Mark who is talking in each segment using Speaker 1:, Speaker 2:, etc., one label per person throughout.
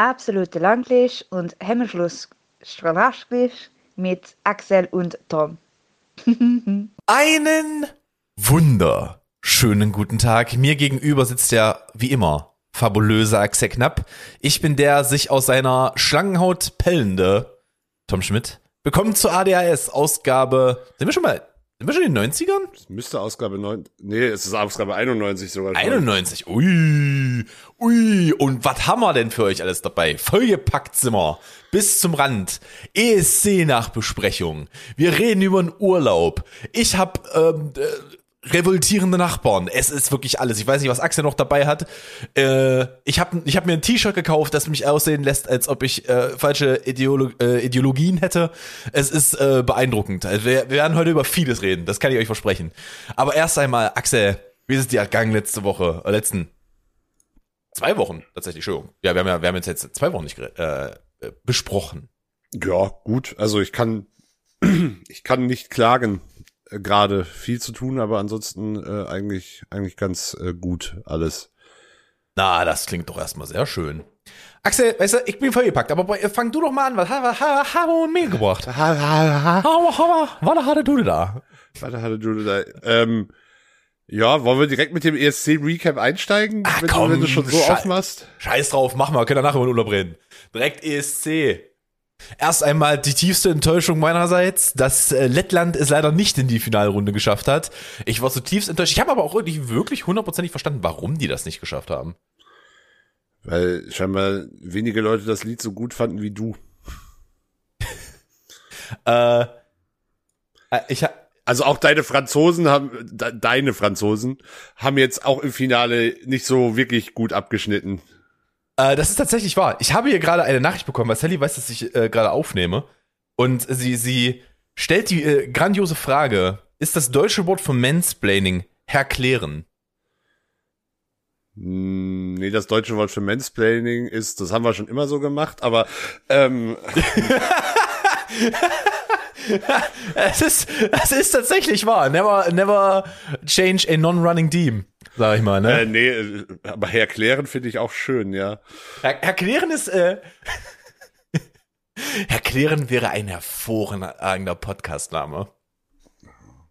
Speaker 1: absolute Landlich und Hemmschluss Stranaschlich mit Axel und Tom.
Speaker 2: Einen wunderschönen guten Tag. Mir gegenüber sitzt ja wie immer fabulöse Axel Knapp. Ich bin der sich aus seiner Schlangenhaut pellende Tom Schmidt. Willkommen zur ADHS Ausgabe. Sind wir schon mal sind wir schon in den 90ern?
Speaker 3: Das müsste Ausgabe 9. Nee, es ist Ausgabe 91 sogar.
Speaker 2: Schon. 91. Ui. Ui. Und was haben wir denn für euch alles dabei? Vollgepackt wir. Bis zum Rand. ESC-Nachbesprechung. Wir reden über den Urlaub. Ich hab ähm, äh, revoltierende Nachbarn. Es ist wirklich alles. Ich weiß nicht, was Axel noch dabei hat. Äh, ich habe ich hab mir ein T-Shirt gekauft, das mich aussehen lässt, als ob ich äh, falsche Ideolo äh, Ideologien hätte. Es ist äh, beeindruckend. Also wir, wir werden heute über vieles reden, das kann ich euch versprechen. Aber erst einmal, Axel, wie ist es dir ergangen letzte Woche, äh, letzten zwei Wochen tatsächlich, Entschuldigung. Ja, wir haben ja, wir haben jetzt, zwei Wochen nicht äh, äh, besprochen.
Speaker 3: Ja, gut. Also ich kann, ich kann nicht klagen gerade viel zu tun, aber ansonsten äh, eigentlich, eigentlich ganz äh, gut alles.
Speaker 2: Na, das klingt doch erstmal sehr schön. Axel, weißt du, ich bin vollgepackt, aber fang du doch mal an, was haben wir mit mir gebracht? Was hatte du da?
Speaker 3: Was hatte du da? Ähm, ja, wollen wir direkt mit dem ESC-Recap einsteigen,
Speaker 2: Ach,
Speaker 3: wenn,
Speaker 2: komm,
Speaker 3: du, wenn du schon so
Speaker 2: Schei
Speaker 3: aufmachst?
Speaker 2: Scheiß drauf, mach mal, können wir nachher über den Urlaub reden. Direkt ESC. Erst einmal die tiefste Enttäuschung meinerseits, dass äh, Lettland es leider nicht in die Finalrunde geschafft hat. Ich war zutiefst enttäuscht. Ich habe aber auch wirklich, wirklich hundertprozentig verstanden, warum die das nicht geschafft haben.
Speaker 3: Weil scheinbar wenige Leute das Lied so gut fanden wie du.
Speaker 2: äh, äh ich ha
Speaker 3: also auch deine Franzosen haben, de deine Franzosen haben jetzt auch im Finale nicht so wirklich gut abgeschnitten.
Speaker 2: Äh, das ist tatsächlich wahr. Ich habe hier gerade eine Nachricht bekommen, weil Sally weiß, dass ich äh, gerade aufnehme. Und sie, sie stellt die äh, grandiose Frage: Ist das deutsche Wort für Mansplaining Herklären?
Speaker 3: Hm, nee, das deutsche Wort für Mansplaining ist, das haben wir schon immer so gemacht, aber ähm,
Speaker 2: es ist, es ist tatsächlich wahr. Never, never change a non-running team, sag ich mal, ne?
Speaker 3: Äh, nee, aber erklären finde ich auch schön, ja.
Speaker 2: Er, erklären ist, äh, erklären wäre ein hervorragender Podcastname.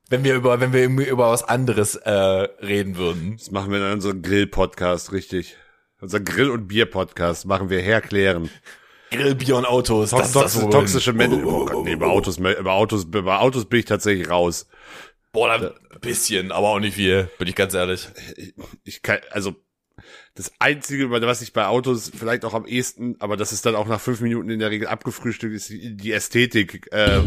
Speaker 2: Wenn wir über, wenn wir über was anderes äh, reden würden.
Speaker 3: Das machen wir in unserem Grill-Podcast, richtig. Unser Grill- und Bier-Podcast machen wir herklären.
Speaker 2: Grillbier und Autos.
Speaker 3: Das, das, das toxische Männer. Oh Gott, nee, über Autos, über Autos, über Autos bin ich tatsächlich raus.
Speaker 2: Boah, ein bisschen, aber auch nicht viel, bin ich ganz ehrlich.
Speaker 3: Ich, ich kann, also, das einzige, was ich bei Autos vielleicht auch am ehesten, aber das ist dann auch nach fünf Minuten in der Regel abgefrühstückt, ist die Ästhetik. Äh,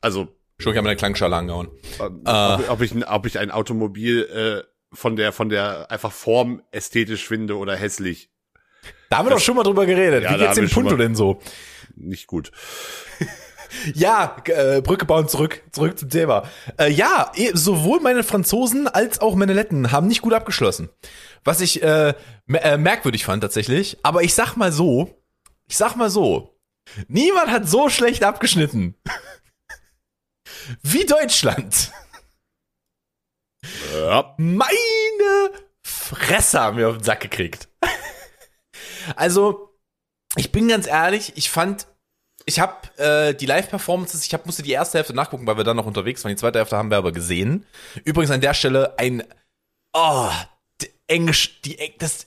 Speaker 3: also.
Speaker 2: Schon, ich habe meine Klangschale angehauen.
Speaker 3: Ob, äh. ob, ich, ob ich ein Automobil äh, von der, von der einfach Form ästhetisch finde oder hässlich.
Speaker 2: Da haben wir das, doch schon mal drüber geredet. Ja, Wie geht's dem Punto denn so?
Speaker 3: Nicht gut.
Speaker 2: ja, äh, Brücke bauen zurück, zurück zum Thema. Äh, ja, eh, sowohl meine Franzosen als auch meine Letten haben nicht gut abgeschlossen. Was ich äh, äh, merkwürdig fand tatsächlich. Aber ich sag mal so, ich sag mal so, niemand hat so schlecht abgeschnitten. Wie Deutschland. Ja. Meine Fresse haben wir auf den Sack gekriegt. Also, ich bin ganz ehrlich, ich fand, ich habe äh, die Live-Performances, ich hab, musste die erste Hälfte nachgucken, weil wir dann noch unterwegs waren. Die zweite Hälfte haben wir aber gesehen. Übrigens an der Stelle ein, oh, Englisch, die, das,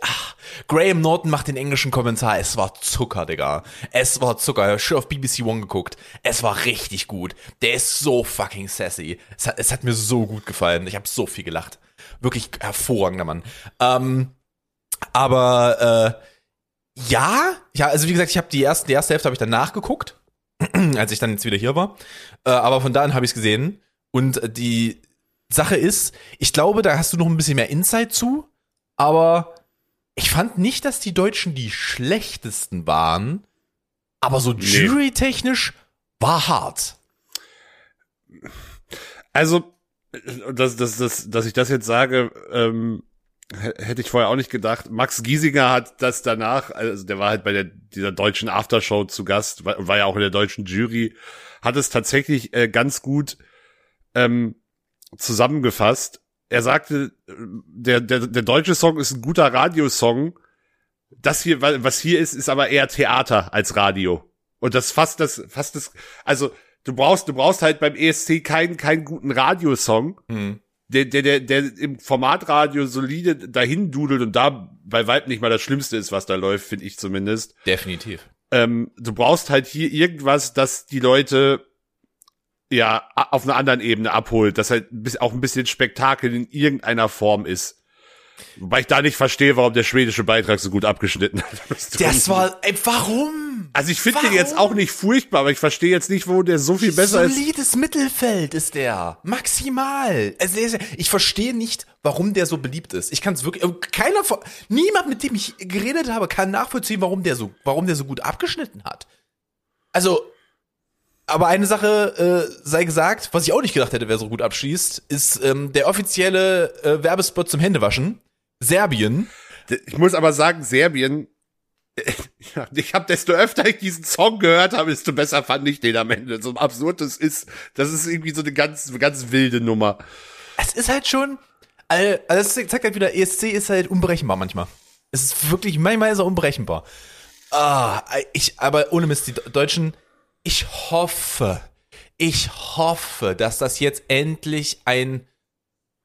Speaker 2: ach, Graham Norton macht den englischen Kommentar. Es war Zucker, Digga. Es war Zucker. Ich habe auf BBC One geguckt. Es war richtig gut. Der ist so fucking sassy. Es hat, es hat mir so gut gefallen. Ich habe so viel gelacht. Wirklich hervorragender Mann. Ähm, aber äh, ja, ja, also wie gesagt, ich habe die erste, die erste Hälfte habe ich dann nachgeguckt, als ich dann jetzt wieder hier war. Äh, aber von da an habe ich es gesehen. Und die Sache ist, ich glaube, da hast du noch ein bisschen mehr Insight zu, aber ich fand nicht, dass die Deutschen die schlechtesten waren, aber so nee. jurytechnisch war hart.
Speaker 3: Also, dass, dass, dass, dass ich das jetzt sage, ähm, hätte ich vorher auch nicht gedacht. Max Giesinger hat das danach, also der war halt bei der, dieser deutschen Aftershow zu Gast, war, war ja auch in der deutschen Jury, hat es tatsächlich äh, ganz gut ähm, zusammengefasst. Er sagte, der, der, der deutsche Song ist ein guter Radiosong, Das hier, wa- was hier ist, ist aber eher Theater als Radio. Und das fast das, fast das, also du brauchst, du brauchst halt beim ESC keinen, keinen guten Radiosong,
Speaker 2: Hm.
Speaker 3: Der, der, der, der im Formatradio solide dahin dudelt und da bei Weib nicht mal das Schlimmste ist, was da läuft, finde ich zumindest.
Speaker 2: Definitiv.
Speaker 3: Ähm, du brauchst halt hier irgendwas, das die Leute ja auf einer anderen Ebene abholt, das halt auch ein bisschen Spektakel in irgendeiner Form ist. Wobei ich da nicht verstehe, warum der schwedische Beitrag so gut abgeschnitten hat.
Speaker 2: Das war, ey, warum?
Speaker 3: Also ich finde den jetzt auch nicht furchtbar, aber ich verstehe jetzt nicht, wo der so viel besser ist.
Speaker 2: Solides Mittelfeld ist der. Maximal. Also ich verstehe nicht, warum der so beliebt ist. Ich kann es wirklich, keiner von, niemand, mit dem ich geredet habe, kann nachvollziehen, warum der so, warum der so gut abgeschnitten hat. Also, aber eine Sache äh, sei gesagt, was ich auch nicht gedacht hätte, wer so gut abschließt, ist ähm, der offizielle äh, Werbespot zum Händewaschen. Serbien.
Speaker 3: Ich muss aber sagen, Serbien, ich habe desto öfter ich diesen Song gehört habe, desto besser fand ich den am Ende. So absurd das ist, das ist irgendwie so eine ganz, ganz wilde Nummer.
Speaker 2: Es ist halt schon, also das zeigt halt wieder, ESC ist halt unberechenbar manchmal. Es ist wirklich, manchmal ist er unberechenbar. Ah, ich, aber ohne Mist, die Deutschen, ich hoffe, ich hoffe, dass das jetzt endlich ein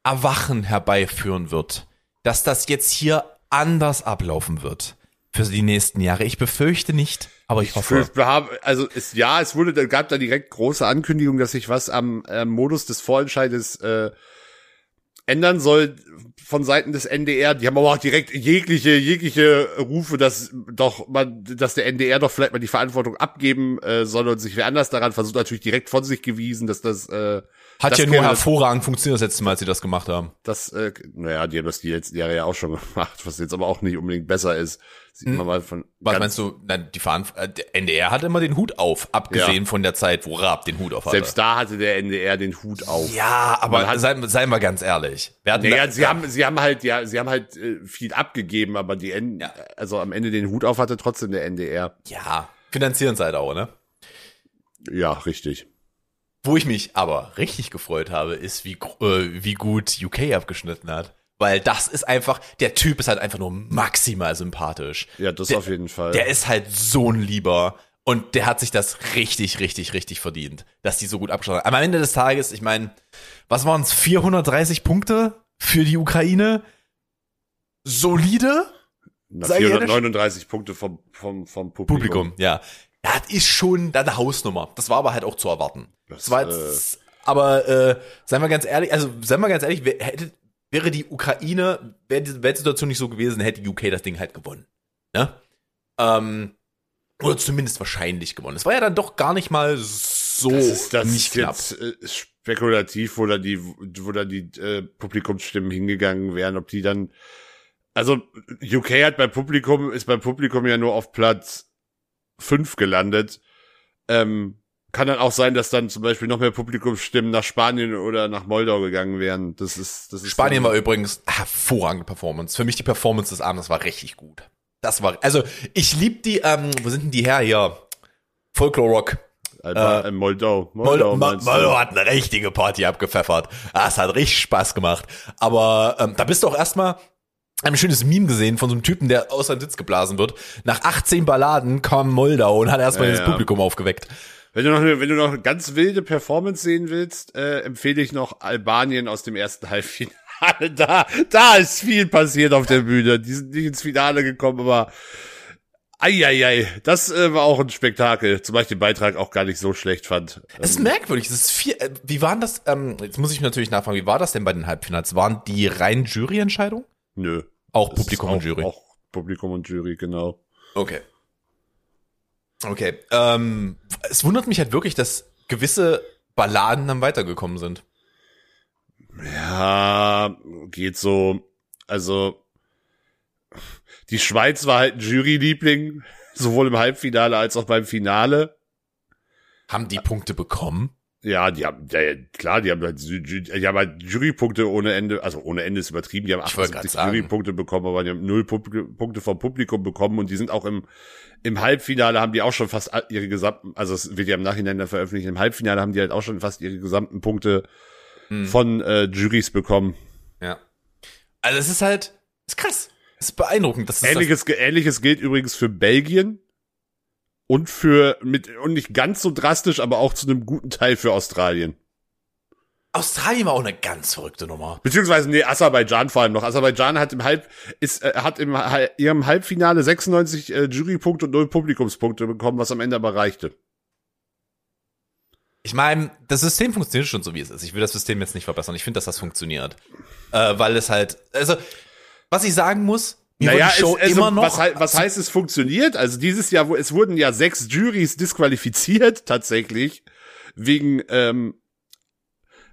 Speaker 2: Erwachen herbeiführen wird. Dass das jetzt hier anders ablaufen wird. Für die nächsten Jahre. Ich befürchte nicht, aber ich hoffe.
Speaker 3: Wir haben, also es, ja, es wurde, da gab da direkt große Ankündigung, dass sich was am äh, Modus des Vorentscheides äh, ändern soll von Seiten des NDR. Die haben aber auch direkt jegliche, jegliche Rufe, dass doch man, dass der NDR doch vielleicht mal die Verantwortung abgeben äh, soll und sich wer anders daran versucht, natürlich direkt von sich gewiesen, dass das äh,
Speaker 2: Hat
Speaker 3: das
Speaker 2: ja nur hervorragend funktioniert das letzte Mal, als sie das gemacht haben.
Speaker 3: Das, äh, naja, die haben das die letzten Jahre ja auch schon gemacht, was jetzt aber auch nicht unbedingt besser ist. Sieht man mal von.
Speaker 2: Was meinst du? Na, die Veran äh, der NDR hat immer den Hut auf, abgesehen von der Zeit, wo Raab den Hut auf hatte.
Speaker 3: Selbst da hatte der NDR den Hut auf.
Speaker 2: ja, aber
Speaker 3: Man hat-
Speaker 2: seien, seien wir ganz ehrlich. Wir hatten
Speaker 3: Naja,
Speaker 2: da-
Speaker 3: sie haben, sie haben halt, ja, sie haben halt äh, viel abgegeben, aber die N
Speaker 2: Ja.
Speaker 3: also am Ende den Hut auf hatte trotzdem der NDR.
Speaker 2: ja, finanzieren seid auch, ne?
Speaker 3: Ja, richtig.
Speaker 2: Wo ich mich aber richtig gefreut habe, ist, wie, äh, wie gut UK abgeschnitten hat. Weil das ist einfach, der Typ ist halt einfach nur maximal sympathisch.
Speaker 3: Ja, das
Speaker 2: der,
Speaker 3: auf jeden Fall.
Speaker 2: Der ist halt so ein Lieber. Und der hat sich das richtig, richtig, richtig verdient, dass die so gut abgeschlossen haben. Am Ende des Tages, ich meine, was waren es? 430 Punkte für die Ukraine? Solide?
Speaker 3: Na,
Speaker 2: sag ich ehrlich?
Speaker 3: 439 Punkte vom, vom, vom Publikum.
Speaker 2: Publikum, ja. Ja, das ist schon dann eine Hausnummer. Das war aber halt auch zu erwarten. Das,
Speaker 3: Das,
Speaker 2: war jetzt, aber äh, seien wir ganz ehrlich, also seien wir ganz ehrlich, hätte, wäre die Ukraine, wäre die Weltsituation nicht so gewesen, hätte UK das Ding halt gewonnen. Ne? Ähm, oder zumindest wahrscheinlich gewonnen. Es war ja dann doch gar nicht mal so
Speaker 3: Das ist, das
Speaker 2: nicht
Speaker 3: ist
Speaker 2: knapp.
Speaker 3: jetzt äh, spekulativ, wo da die, wo da die äh, Publikumsstimmen hingegangen wären, ob die dann, also UK hat bei Publikum, ist beim Publikum ja nur auf Platz fünf gelandet. Ähm, kann dann auch sein, dass dann zum Beispiel noch mehr Publikumsstimmen nach Spanien oder nach Moldau gegangen wären. Das ist, das ist
Speaker 2: Spanien
Speaker 3: dann-
Speaker 2: war übrigens hervorragende Performance. Für mich die Performance des Abends war richtig gut. Das war, also ich lieb die, ähm, wo sind denn die her hier? Folklore Rock. Äh,
Speaker 3: äh, Moldau.
Speaker 2: Moldau,
Speaker 3: Moldau?
Speaker 2: Moldau hat eine richtige Party abgepfeffert. Ah, es hat richtig Spaß gemacht. Aber ähm, da bist du auch erstmal ein schönes Meme gesehen von so einem Typen, der aus seinem Sitz geblasen wird. Nach 18 Balladen kam Moldau und hat erstmal
Speaker 3: Ja,
Speaker 2: das
Speaker 3: ja.
Speaker 2: Publikum aufgeweckt.
Speaker 3: Wenn du noch eine, wenn du noch eine ganz wilde Performance sehen willst, äh, empfehle ich noch Albanien aus dem ersten Halbfinale. Da, da ist viel passiert auf der Bühne. Die sind nicht ins Finale gekommen, aber Eieiei, das äh, war auch ein Spektakel, zumal ich den Beitrag auch gar nicht so schlecht fand.
Speaker 2: Es ist merkwürdig. Es ist viel, äh, wie waren das, ähm, jetzt muss ich natürlich nachfragen, wie war das denn bei den Halbfinals? Waren die rein Juryentscheidung?
Speaker 3: Nö.
Speaker 2: Auch
Speaker 3: Das
Speaker 2: Publikum
Speaker 3: auch,
Speaker 2: und Jury.
Speaker 3: Auch Publikum und Jury, genau.
Speaker 2: Okay. Okay. Ähm, es wundert mich halt wirklich, dass gewisse Balladen dann weitergekommen sind.
Speaker 3: Ja, geht so. Also, die Schweiz war halt ein Juryliebling, sowohl im Halbfinale als auch beim Finale.
Speaker 2: Haben die Punkte bekommen?
Speaker 3: Ja, die haben, ja, klar, die haben halt, die haben halt Jurypunkte ohne Ende, also ohne Ende ist übertrieben, die haben
Speaker 2: Ich wollte grad
Speaker 3: 78
Speaker 2: sagen.
Speaker 3: Jurypunkte bekommen, aber die haben null Punkte vom Publikum bekommen und die sind auch im, im Halbfinale haben die auch schon fast ihre gesamten, also es wird ja im Nachhinein dann veröffentlicht, im Halbfinale haben die halt auch schon fast ihre gesamten Punkte
Speaker 2: Hm.
Speaker 3: von äh, Juries bekommen.
Speaker 2: Ja. Also es ist halt, ist krass. Das ist beeindruckend. Das ist
Speaker 3: Ähnliches, ähnliches gilt übrigens für Belgien und für mit und nicht ganz so drastisch, aber auch zu einem guten Teil für Australien.
Speaker 2: Australien war auch eine ganz verrückte Nummer.
Speaker 3: Beziehungsweise nee, Aserbaidschan vor allem noch. Aserbaidschan hat im Halb ist äh, hat im ihrem Halbfinale 96 äh, Jurypunkte und 0 Publikumspunkte bekommen, was am Ende aber reichte.
Speaker 2: Ich meine, das System funktioniert schon so, wie es ist. Ich will das System jetzt nicht verbessern. Ich finde, dass das funktioniert. Äh, weil es halt, also, was ich sagen muss, mir
Speaker 3: Naja, es, also,
Speaker 2: immer noch.
Speaker 3: was, was heißt es funktioniert? Also dieses Jahr, wo es wurden ja sechs Juries disqualifiziert tatsächlich wegen, ähm,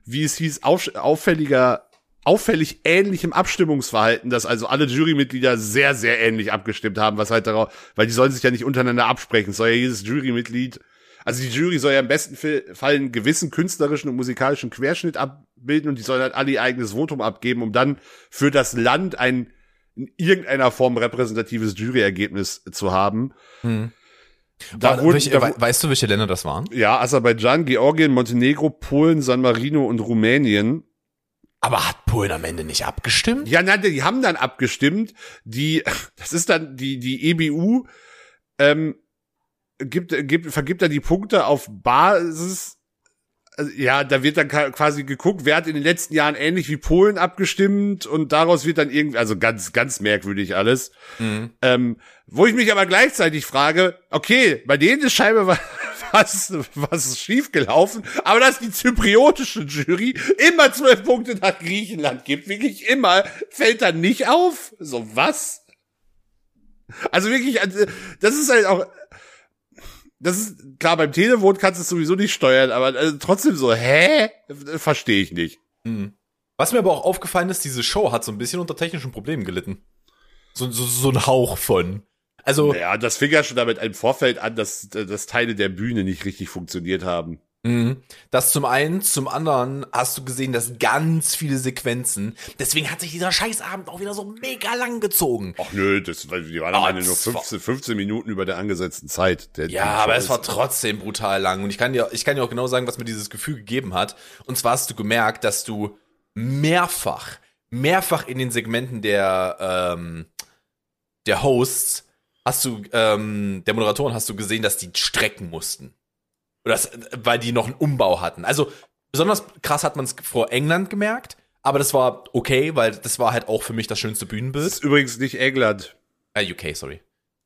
Speaker 3: wie es hieß, auf, auffälliger, auffällig ähnlichem Abstimmungsverhalten, dass also alle Jurymitglieder sehr, sehr ähnlich abgestimmt haben, was halt darauf, weil die sollen sich ja nicht untereinander absprechen, soll ja jedes Jurymitglied, also die Jury soll ja im besten Fall einen gewissen künstlerischen und musikalischen Querschnitt abbilden und die sollen halt alle ihr eigenes Votum abgeben, um dann für das Land ein in irgendeiner Form repräsentatives Juryergebnis zu haben.
Speaker 2: Hm.
Speaker 3: Da wurden,
Speaker 2: welche,
Speaker 3: da,
Speaker 2: we- weißt du, welche Länder das waren?
Speaker 3: ja, Aserbaidschan, Georgien, Montenegro, Polen, San Marino und Rumänien.
Speaker 2: Aber hat Polen am Ende nicht abgestimmt?
Speaker 3: Ja, nein, die haben dann abgestimmt. Die, das ist dann die die EBU ähm, gibt gibt vergibt dann die Punkte auf Basis. Also, Ja, da wird dann quasi geguckt, wer hat in den letzten Jahren ähnlich wie Polen abgestimmt und daraus wird dann irgendwie, also ganz, ganz merkwürdig alles.
Speaker 2: Mhm.
Speaker 3: Ähm, wo ich mich aber gleichzeitig frage, okay, bei denen ist scheinbar wa- was, was ist schiefgelaufen, aber dass die zypriotische Jury immer zwölf Punkte nach Griechenland gibt, wirklich immer, fällt dann nicht auf. So, was? Also wirklich, also, das ist halt auch, das ist, klar, beim Telefon kannst du es sowieso nicht steuern, aber also, trotzdem so, hä? Verstehe ich nicht.
Speaker 2: Mhm. Was mir aber auch aufgefallen ist, diese Show hat so ein bisschen unter technischen Problemen gelitten. So, so, so ein Hauch von. Also,
Speaker 3: Ja, das fing ja schon damit im Vorfeld an, dass, dass Teile der Bühne nicht richtig funktioniert haben.
Speaker 2: Mhm. Das zum einen, zum anderen hast du gesehen, dass ganz viele Sequenzen, deswegen hat sich dieser Scheißabend auch wieder so mega lang gezogen.
Speaker 3: Ach nö, das, die waren am Ende nur
Speaker 2: das war-
Speaker 3: 15, 15 Minuten über der angesetzten Zeit. Der,
Speaker 2: Ja, aber es war trotzdem brutal lang und ich kann dir, ich kann dir auch genau sagen, was mir dieses Gefühl gegeben hat. Und zwar hast du gemerkt, dass du mehrfach, mehrfach in den Segmenten der, ähm, der Hosts hast du, ähm, der Moderatoren hast du gesehen, dass die strecken mussten. Oder das, weil die noch einen Umbau hatten. Also besonders krass hat man es vor England gemerkt, aber das war okay, weil das war halt auch für mich das schönste
Speaker 3: Das
Speaker 2: Bühnenbild.
Speaker 3: ist übrigens nicht England.
Speaker 2: Äh, UK, sorry.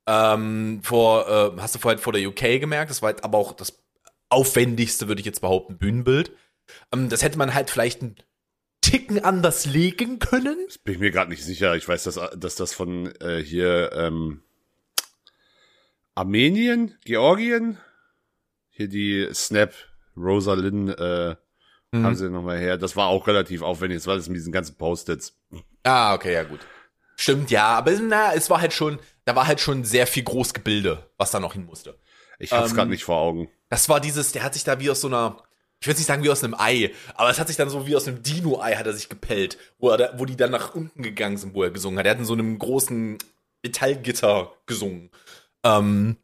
Speaker 2: Ähm, vor, äh, hast du vorhin vor der UK gemerkt, das war halt aber auch das aufwendigste, würde ich jetzt behaupten, Bühnenbild. Ähm, das hätte man halt vielleicht einen Ticken anders legen können.
Speaker 3: Das bin ich mir gerade nicht sicher. Ich weiß, dass, dass das von äh, hier ähm, Armenien, Georgien, hier die Snap, Rosalind, äh,
Speaker 2: Mhm.
Speaker 3: haben sie nochmal her. Das war auch relativ aufwendig. Das war das mit diesen ganzen Post-its.
Speaker 2: Ah, okay, ja gut. Stimmt, ja, aber na, es war halt schon, da war halt schon sehr viel Großgebilde, was da noch hin musste.
Speaker 3: Ich hab's
Speaker 2: Ähm,
Speaker 3: grad nicht vor Augen.
Speaker 2: Das war dieses, der hat sich da wie aus so einer, ich will nicht sagen wie aus einem Ei, aber es hat sich dann so wie aus einem Dino-Ei hat er sich gepellt, wo, er da, wo die dann nach unten gegangen sind, wo er gesungen hat. Er hat in so einem großen Metallgitter gesungen. Ähm,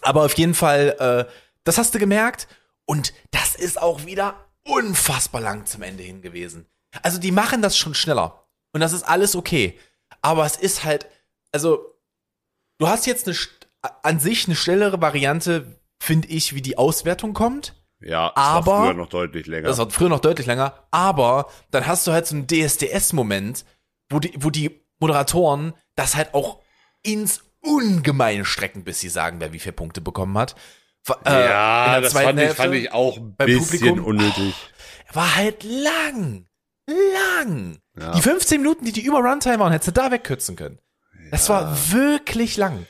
Speaker 2: aber auf jeden Fall, äh, das hast du gemerkt und das ist auch wieder unfassbar lang zum Ende hin gewesen. Also die machen das schon schneller und das ist alles okay. Aber es ist halt, also du hast jetzt eine, an sich eine schnellere Variante, finde ich, wie die Auswertung kommt.
Speaker 3: Ja, es
Speaker 2: aber-
Speaker 3: war früher noch deutlich länger.
Speaker 2: Das war früher noch deutlich länger. Aber dann hast du halt so einen DSDS-Moment, wo die, wo die Moderatoren das halt auch ins Ungemeine strecken, bis sie sagen, wer wie viele Punkte bekommen hat. Äh,
Speaker 3: ja, das fand ich, fand ich auch ein bisschen
Speaker 2: Publikum.
Speaker 3: unnötig.
Speaker 2: War halt lang. Lang.
Speaker 3: Ja.
Speaker 2: Die 15 Minuten, die die über Runtime waren, hättest du da wegkürzen können. Das war wirklich lang.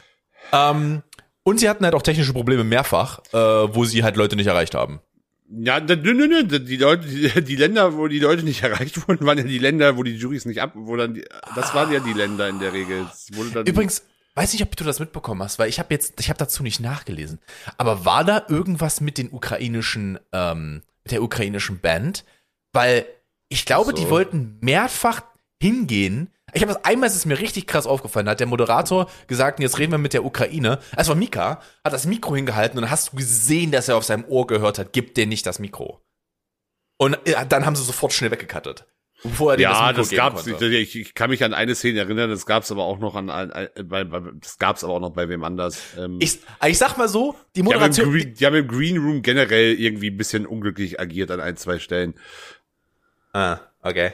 Speaker 2: Ähm, und sie hatten halt auch technische Probleme mehrfach, äh, wo sie halt Leute nicht erreicht haben.
Speaker 3: Ja, nö, nö, nö, die Leute, die, die Länder, wo die Leute nicht erreicht wurden, waren ja die Länder, wo die Juries nicht ab, wo dann, die, das waren ja die Länder in der Regel.
Speaker 2: Übrigens, weiß nicht, ob du das mitbekommen hast, weil ich habe jetzt, ich habe dazu nicht nachgelesen. Aber war da irgendwas mit den ukrainischen, ähm, mit der ukrainischen Band? Weil ich glaube,
Speaker 3: so.
Speaker 2: die wollten mehrfach hingehen. Ich habe das einmal ist es mir richtig krass aufgefallen. Da hat der Moderator gesagt, jetzt reden wir mit der Ukraine. Es war Mika, hat das Mikro hingehalten und dann hast du gesehen, dass er auf seinem Ohr gehört hat, gib dir nicht das Mikro. Und äh, dann haben sie sofort schnell weggekattet. Bevor er dir
Speaker 3: Ja, das
Speaker 2: geben
Speaker 3: gab's.
Speaker 2: konnte.
Speaker 3: Ich, ich kann mich an eine Szene erinnern, das gab's aber auch noch an, an, an bei, bei, das gab's aber auch noch bei wem anders. Ähm,
Speaker 2: Ich, ich sag mal so, die
Speaker 3: die, haben
Speaker 2: Moderation,
Speaker 3: Green, die haben im Green Room generell irgendwie ein bisschen unglücklich agiert an ein, zwei Stellen.
Speaker 2: Ah, okay.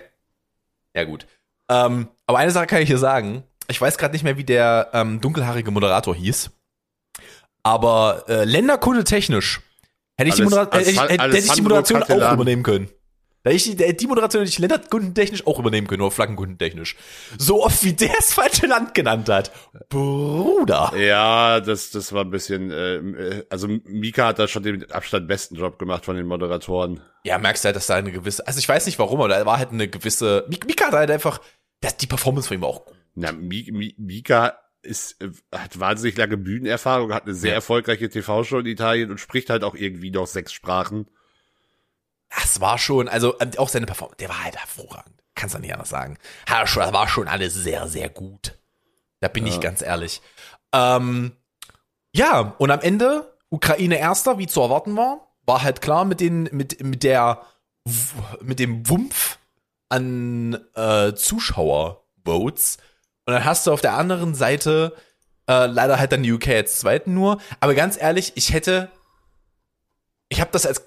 Speaker 2: Ja, gut. Ähm, aber eine Sache kann ich hier sagen. Ich weiß gerade nicht mehr, wie der ähm, dunkelhaarige Moderator hieß. Aber äh, länderkunde technisch hätte ich, die,
Speaker 3: Alles-
Speaker 2: Modera äh, hätte ich, hätte, ich die Moderation auch übernehmen können. Da ich die, die Moderation hätte ich länderkundentechnisch auch übernehmen können, oder flaggenkundentechnisch. So oft wie der das falsche Land genannt hat. Bruder.
Speaker 3: Ja, das, das war ein bisschen, äh, also Mika hat da schon den Abstand besten Job gemacht von den Moderatoren.
Speaker 2: Ja, merkst du halt, dass da eine gewisse, also ich weiß nicht warum, aber da war halt eine gewisse, Mik- Mika hat halt einfach, das, die Performance von ihm war auch gut.
Speaker 3: Na, Mi, Mi, Mika ist, äh, hat wahnsinnig lange Bühnenerfahrung, hat eine sehr
Speaker 2: Ja.
Speaker 3: erfolgreiche TV-Show in Italien und spricht halt auch irgendwie noch sechs Sprachen.
Speaker 2: Das war schon, also auch seine Performance, der war halt hervorragend. Kannst du nicht anders sagen. Das war schon alles sehr, sehr gut. Da bin ich ganz ehrlich. Ähm, ja, und am Ende, Ukraine erster, wie zu erwarten war, war halt klar mit den, mit, mit der, mit dem Wumpf an äh, Zuschauervotes. Und dann hast du auf der anderen Seite äh, leider halt dann die UK als zweiten nur. Aber ganz ehrlich, ich hätte, ich habe das als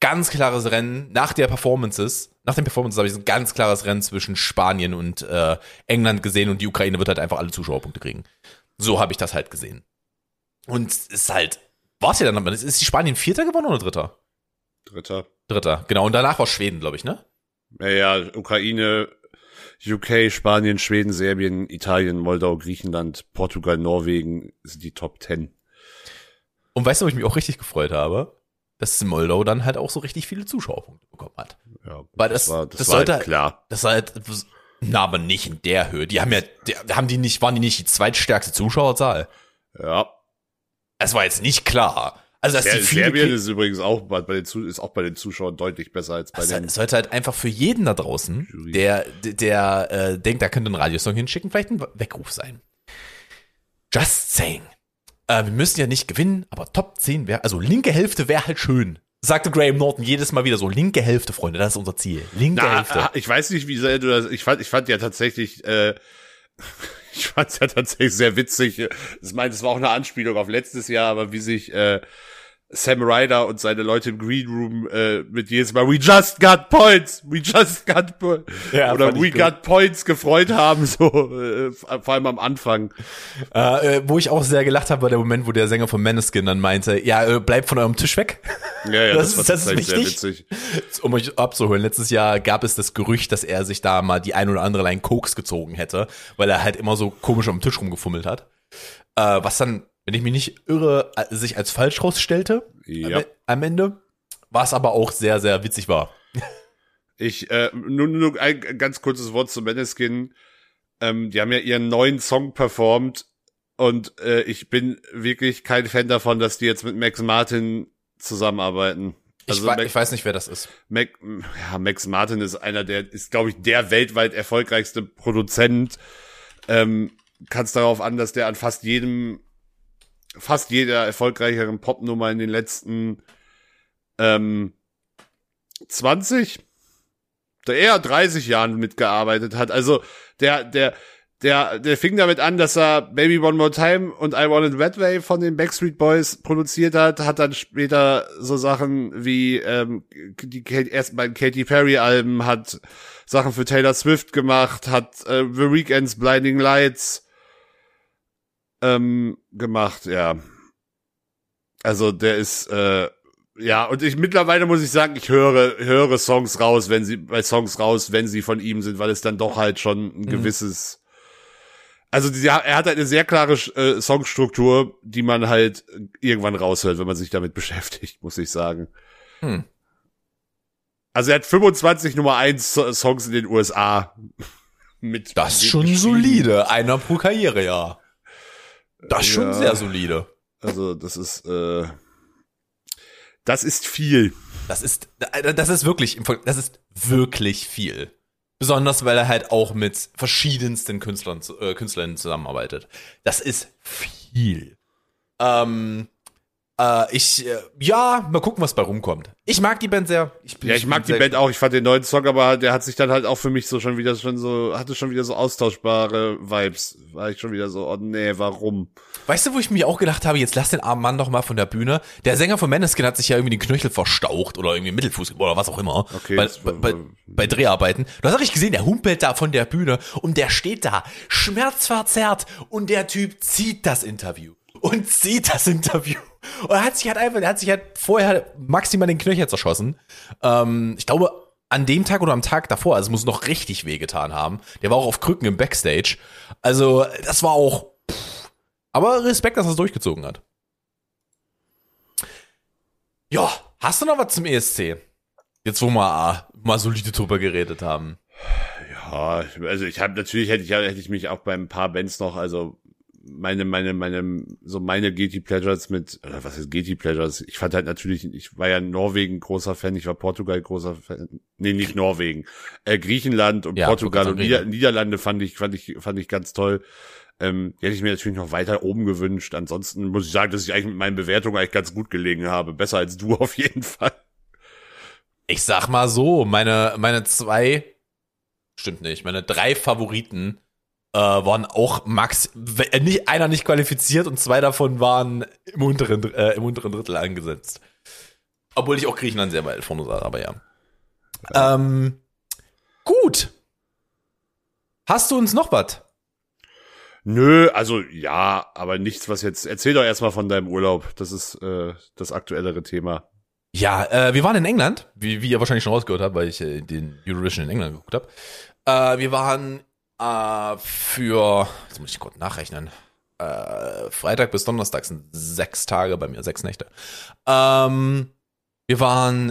Speaker 2: ganz klares Rennen nach der Performances, nach den Performances habe ich ein ganz klares Rennen zwischen Spanien und äh, England gesehen und die Ukraine wird halt einfach alle Zuschauerpunkte kriegen. So habe ich das halt gesehen. Und es ist halt, warte dann aber, ist ist die Spanien Vierter geworden oder Dritter?
Speaker 3: Dritter.
Speaker 2: Dritter, genau. Und danach war Schweden, glaube ich, ne?
Speaker 3: Naja, Ukraine, UK, Spanien, Schweden, Serbien, Italien, Moldau, Griechenland, Portugal, Norwegen sind die Top Ten.
Speaker 2: Und weißt du, wo ich mich auch richtig gefreut habe? Dass Moldau dann halt auch so richtig viele Zuschauerpunkte bekommen hat.
Speaker 3: Ja,
Speaker 2: Weil das-
Speaker 3: war, das
Speaker 2: das
Speaker 3: war
Speaker 2: sollte-
Speaker 3: halt klar.
Speaker 2: Das war halt, na, aber nicht in der Höhe. Die haben ja, die, haben die nicht, waren die nicht die zweitstärkste Zuschauerzahl?
Speaker 3: Ja.
Speaker 2: Es war jetzt nicht klar. Also, dass
Speaker 3: Der,
Speaker 2: die viele
Speaker 3: Serbien ist übrigens auch bei, den, ist auch bei den Zuschauern deutlich besser als bei
Speaker 2: Es
Speaker 3: den.
Speaker 2: es sollte halt einfach für jeden da draußen,
Speaker 3: Jury.
Speaker 2: der, der äh, denkt, da könnte ein Radiosong hinschicken, vielleicht ein Weckruf sein. Just saying. Äh, wir müssen ja nicht gewinnen, aber Top 10 wäre, also linke Hälfte wäre halt schön. Sagte Graham Norton jedes Mal wieder so, linke Hälfte, Freunde, das ist unser Ziel. Linke
Speaker 3: Na,
Speaker 2: Hälfte.
Speaker 3: ah, ich weiß nicht, wie sehr du das. Ich fand, ich fand ja tatsächlich, äh, ich fand es ja tatsächlich sehr witzig. Ich meine, es war auch eine Anspielung auf letztes Jahr, aber wie sich äh, Sam Ryder und seine Leute im Green Room äh, mit jedes Mal We just got points, we just got points
Speaker 2: Ja,
Speaker 3: oder We
Speaker 2: gut.
Speaker 3: got points gefreut haben, so äh, vor allem am Anfang.
Speaker 2: Äh, äh, wo ich auch sehr gelacht habe, war der Moment, wo der Sänger von Maneskin dann meinte, ja, äh, bleibt von eurem Tisch weg.
Speaker 3: Ja, ja,
Speaker 2: Das
Speaker 3: das,
Speaker 2: das ist wichtig.
Speaker 3: witzig.
Speaker 2: Um euch abzuholen, letztes Jahr gab es das Gerücht, dass er sich da mal die ein oder andere Line Koks gezogen hätte, weil er halt immer so komisch am Tisch rumgefummelt hat. Äh, was dann, wenn ich mich nicht irre, sich als falsch rausstellte
Speaker 3: Ja.
Speaker 2: am, am Ende, was aber auch sehr, sehr witzig war.
Speaker 3: Ich, äh, nur, nur ein ganz kurzes Wort zu Maneskin. Ähm, die haben ja ihren neuen Song performt und äh, ich bin wirklich kein Fan davon, dass die jetzt mit Max Martin zusammenarbeiten.
Speaker 2: Ich,
Speaker 3: Also
Speaker 2: wei-
Speaker 3: Mac,
Speaker 2: ich weiß nicht, wer das ist.
Speaker 3: Mac, ja, Max Martin ist einer der, ist glaube ich der weltweit erfolgreichste Produzent. Ähm, Kannst darauf an, dass der an fast jedem, fast jeder erfolgreicheren Popnummer in den letzten ähm, 20, der eher 30 Jahren mitgearbeitet hat. Also der, der, der, der fing damit an, dass er Baby One More Time und I Want It That Way von den Backstreet Boys produziert hat, hat dann später so Sachen wie ähm, die ersten beiden Katy Perry Alben, hat Sachen für Taylor Swift gemacht, hat äh, The Weekends Blinding Lights ähm, gemacht, ja. Also der ist äh, ja, und ich mittlerweile muss ich sagen, ich höre, höre Songs raus, wenn sie, bei Songs raus, wenn sie von ihm sind, weil es dann doch halt schon ein gewisses, also die, er hat halt eine sehr klare äh, Songstruktur, die man halt irgendwann raushört, wenn man sich damit beschäftigt, muss ich sagen.
Speaker 2: Hm.
Speaker 3: Also er hat 25 Nummer 1 So- Songs in den USA mit.
Speaker 2: Das ist schon solide. Einer pro Karrierejahr. Das ist schon
Speaker 3: Ja.
Speaker 2: sehr solide.
Speaker 3: Also das ist, äh, das ist viel.
Speaker 2: Das ist, das ist wirklich, das ist wirklich viel. Besonders, weil er halt auch mit verschiedensten Künstlern, äh, Künstlern zusammenarbeitet. Das ist viel. Ähm, Äh, ich, äh, ja, mal gucken, was bei rumkommt. Ich mag die Band sehr. Ich,
Speaker 3: Ja, ich mag die Band auch. Ich fand den neuen Song, aber der hat sich dann halt auch für mich so schon wieder schon so, hatte schon wieder so austauschbare Vibes. War ich schon wieder so, oh nee, warum?
Speaker 2: Weißt du, wo ich mir auch gedacht habe, jetzt lass den armen Mann doch mal von der Bühne. Der Sänger von Maneskin hat sich ja irgendwie den Knöchel verstaucht oder irgendwie Mittelfuß oder was auch immer.
Speaker 3: Okay,
Speaker 2: bei, bei, bei, bei Dreharbeiten. Du hast richtig gesehen, der humpelt da von der Bühne und der steht da, schmerzverzerrt und der Typ zieht das Interview. Und zieht das Interview. Und er hat sich halt einfach, er hat sich halt vorher maximal den Knöchel zerschossen. Ähm, ich glaube, an dem Tag oder am Tag davor, also es muss noch richtig wehgetan haben. Der war auch auf Krücken im Backstage. Also, das war auch aber Respekt, dass er es durchgezogen hat. Ja, hast du noch was zum ESC? Jetzt, wo wir äh, mal solide drüber geredet haben.
Speaker 3: Ja, also ich habe natürlich hätte ich hätte ich mich auch bei ein paar Bands noch, also meine meine meine so meine Guilty Pleasures mit oder was ist Guilty Pleasures? Ich fand halt natürlich, ich war ja in Norwegen großer Fan, ich war Portugal großer Fan. Nee, nicht Norwegen. Äh, Griechenland und
Speaker 2: Ja,
Speaker 3: Portugal und. Nieder Niederlande fand ich fand ich fand ich ganz toll. Ähm, die hätte ich mir natürlich noch weiter oben gewünscht. Ansonsten muss ich sagen, dass ich eigentlich mit meinen Bewertungen eigentlich ganz gut gelegen habe. Besser als du auf jeden Fall.
Speaker 2: Ich sag mal so, meine, meine zwei, stimmt nicht, meine drei Favoriten äh, waren auch max, nicht, einer nicht qualifiziert und zwei davon waren im unteren, äh, im unteren Drittel angesetzt. Obwohl ich auch Griechenland sehr weit vorne sah, aber ja. Ähm, gut. Hast du uns noch was?
Speaker 3: Nö, also ja, aber nichts, was jetzt. Erzähl doch erstmal von deinem Urlaub. Das ist äh, das aktuellere Thema.
Speaker 2: Ja, äh, wir waren in England, wie, wie ihr wahrscheinlich schon rausgehört habt, weil ich äh, den Eurovision in England geguckt habe. Äh, wir waren äh, für, jetzt muss ich kurz nachrechnen, äh, Freitag bis Donnerstag sind sechs Tage bei mir, sechs Nächte. Ähm, wir waren,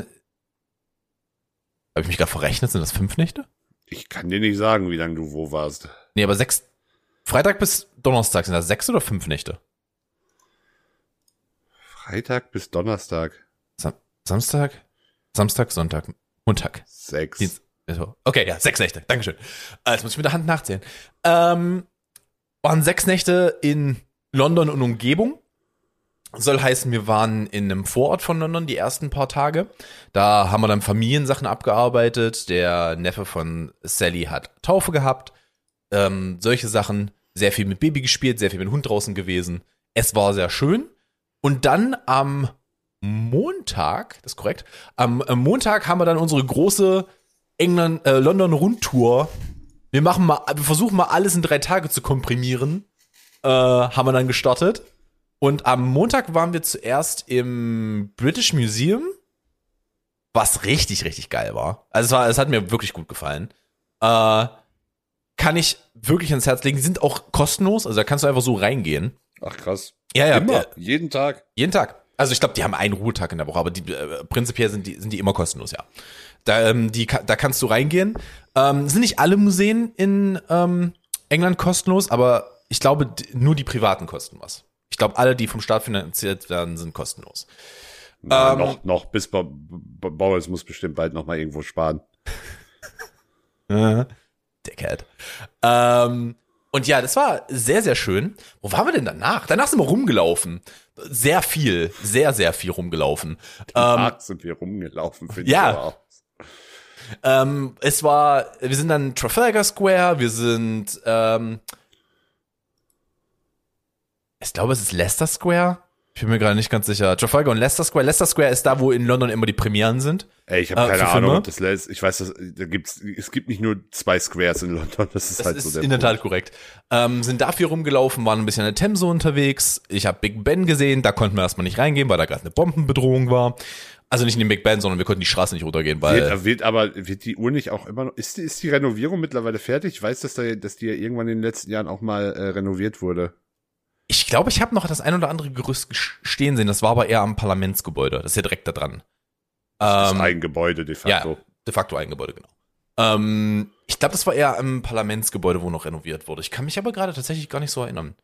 Speaker 2: habe ich mich gerade verrechnet, sind das fünf Nächte?
Speaker 3: Ich kann dir nicht sagen, wie lange du wo warst.
Speaker 2: Nee, aber sechs, Freitag bis Donnerstag sind das sechs oder fünf Nächte?
Speaker 3: Freitag bis Donnerstag.
Speaker 2: Sam Samstag? Samstag, Sonntag, Montag.
Speaker 3: Sechs.
Speaker 2: Dienst Okay, ja, sechs Nächte. Dankeschön. Äh, Jetzt muss ich mit der Hand nachzählen. Ähm, waren sechs Nächte in London und Umgebung. Soll heißen, wir waren in einem Vorort von London die ersten paar Tage. Da haben wir dann Familiensachen abgearbeitet. Der Neffe von Sally hat Taufe gehabt. Ähm, solche Sachen. Sehr viel mit Baby gespielt, sehr viel mit Hund draußen gewesen. Es war sehr schön. Und dann am Montag, das ist korrekt, am, am Montag haben wir dann unsere große England, äh, London Rundtour. Wir machen mal, wir versuchen mal alles in drei Tage zu komprimieren. Äh, haben wir dann gestartet. Und am Montag waren wir zuerst im British Museum, was richtig, richtig geil war. Also es war, es hat mir wirklich gut gefallen. Äh, kann ich wirklich ans Herz legen. Die sind auch kostenlos, also da kannst du einfach so reingehen.
Speaker 3: Ach krass.
Speaker 2: Ja, ja,
Speaker 3: Immer.
Speaker 2: ja.
Speaker 3: Jeden Tag.
Speaker 2: Jeden Tag. Also ich glaube, die haben einen Ruhetag in der Woche, aber die, äh, prinzipiell sind die, sind die immer kostenlos, ja. Da, ähm, die, da kannst du reingehen. Ähm, sind nicht alle Museen in ähm, England kostenlos, aber ich glaube, nur die privaten kosten was. Ich glaube, alle, die vom Staat finanziert werden, sind kostenlos.
Speaker 3: Na,
Speaker 2: Ähm,
Speaker 3: noch, noch, bis Ba- Ba- Bowles muss bestimmt bald noch mal irgendwo sparen.
Speaker 2: Dickhead. Ähm, und ja, das war sehr, sehr schön. Wo waren wir denn danach? Danach sind wir rumgelaufen. Sehr viel, sehr, sehr viel rumgelaufen. Ähm,
Speaker 3: Markt sind wir rumgelaufen, finde
Speaker 2: ja.
Speaker 3: ich auch.
Speaker 2: Ähm, es war, wir sind dann Trafalgar Square, wir sind, ähm, ich glaube, es ist Leicester Square. Ich bin mir gerade nicht ganz sicher. Trafalgar und Leicester Square. Leicester Square ist da, wo in London immer die Premieren sind.
Speaker 3: Ey, ich habe
Speaker 2: Äh,
Speaker 3: keine Ahnung, das lässt. Ich weiß, dass, da gibt's, es gibt nicht nur zwei Squares in London. Das ist
Speaker 2: Das
Speaker 3: halt
Speaker 2: ist
Speaker 3: so der
Speaker 2: in der. Tat korrekt. Ähm, sind dafür rumgelaufen, waren ein bisschen an der Themse unterwegs. Ich habe Big Ben gesehen, da konnten wir erstmal nicht reingehen, weil da gerade eine Bombenbedrohung war. Also nicht in den Big Ben, sondern wir konnten die Straße nicht runtergehen, weil
Speaker 3: Wird, wird aber, wird die Uhr nicht auch immer noch, ist, die- ist die Renovierung mittlerweile fertig? Ich weiß, dass, da, dass die ja irgendwann in den letzten Jahren auch mal äh, renoviert wurde.
Speaker 2: ich glaube, ich habe noch das ein oder andere Gerüst stehen sehen. Das war aber eher am Parlamentsgebäude. Das ist ja direkt da dran.
Speaker 3: Das
Speaker 2: Ähm,
Speaker 3: ist ein Gebäude de
Speaker 2: Ja,
Speaker 3: facto.
Speaker 2: de facto ein Gebäude, genau. Ähm, ich glaube, das war eher im Parlamentsgebäude, wo noch renoviert wurde. Ich kann mich aber gerade tatsächlich gar nicht so erinnern.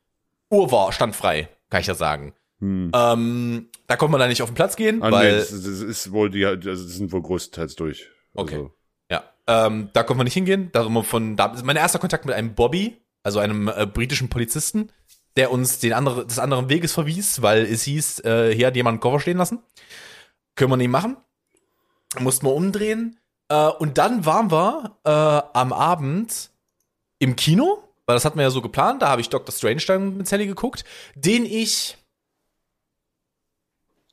Speaker 2: Uhr war, stand frei, kann ich ja sagen.
Speaker 3: Hm.
Speaker 2: Ähm, da konnte man da nicht auf den Platz gehen,
Speaker 3: Ah, nee,
Speaker 2: weil,
Speaker 3: das, das ist wohl die, also das sind wohl größtenteils durch.
Speaker 2: Okay.
Speaker 3: Also,
Speaker 2: ja, ähm, da konnte man nicht hingehen. Da wir von, da, mein erster Kontakt mit einem Bobby, also einem äh, britischen Polizisten, der uns den andere, des anderen Weges verwies, weil es hieß, äh, hier hat jemand einen Koffer stehen lassen. Können wir nicht machen. Mussten wir umdrehen. Äh, und dann waren wir äh, am Abend im Kino, weil das hatten wir ja so geplant. Da habe ich Dr. Strange dann mit Sally geguckt, den ich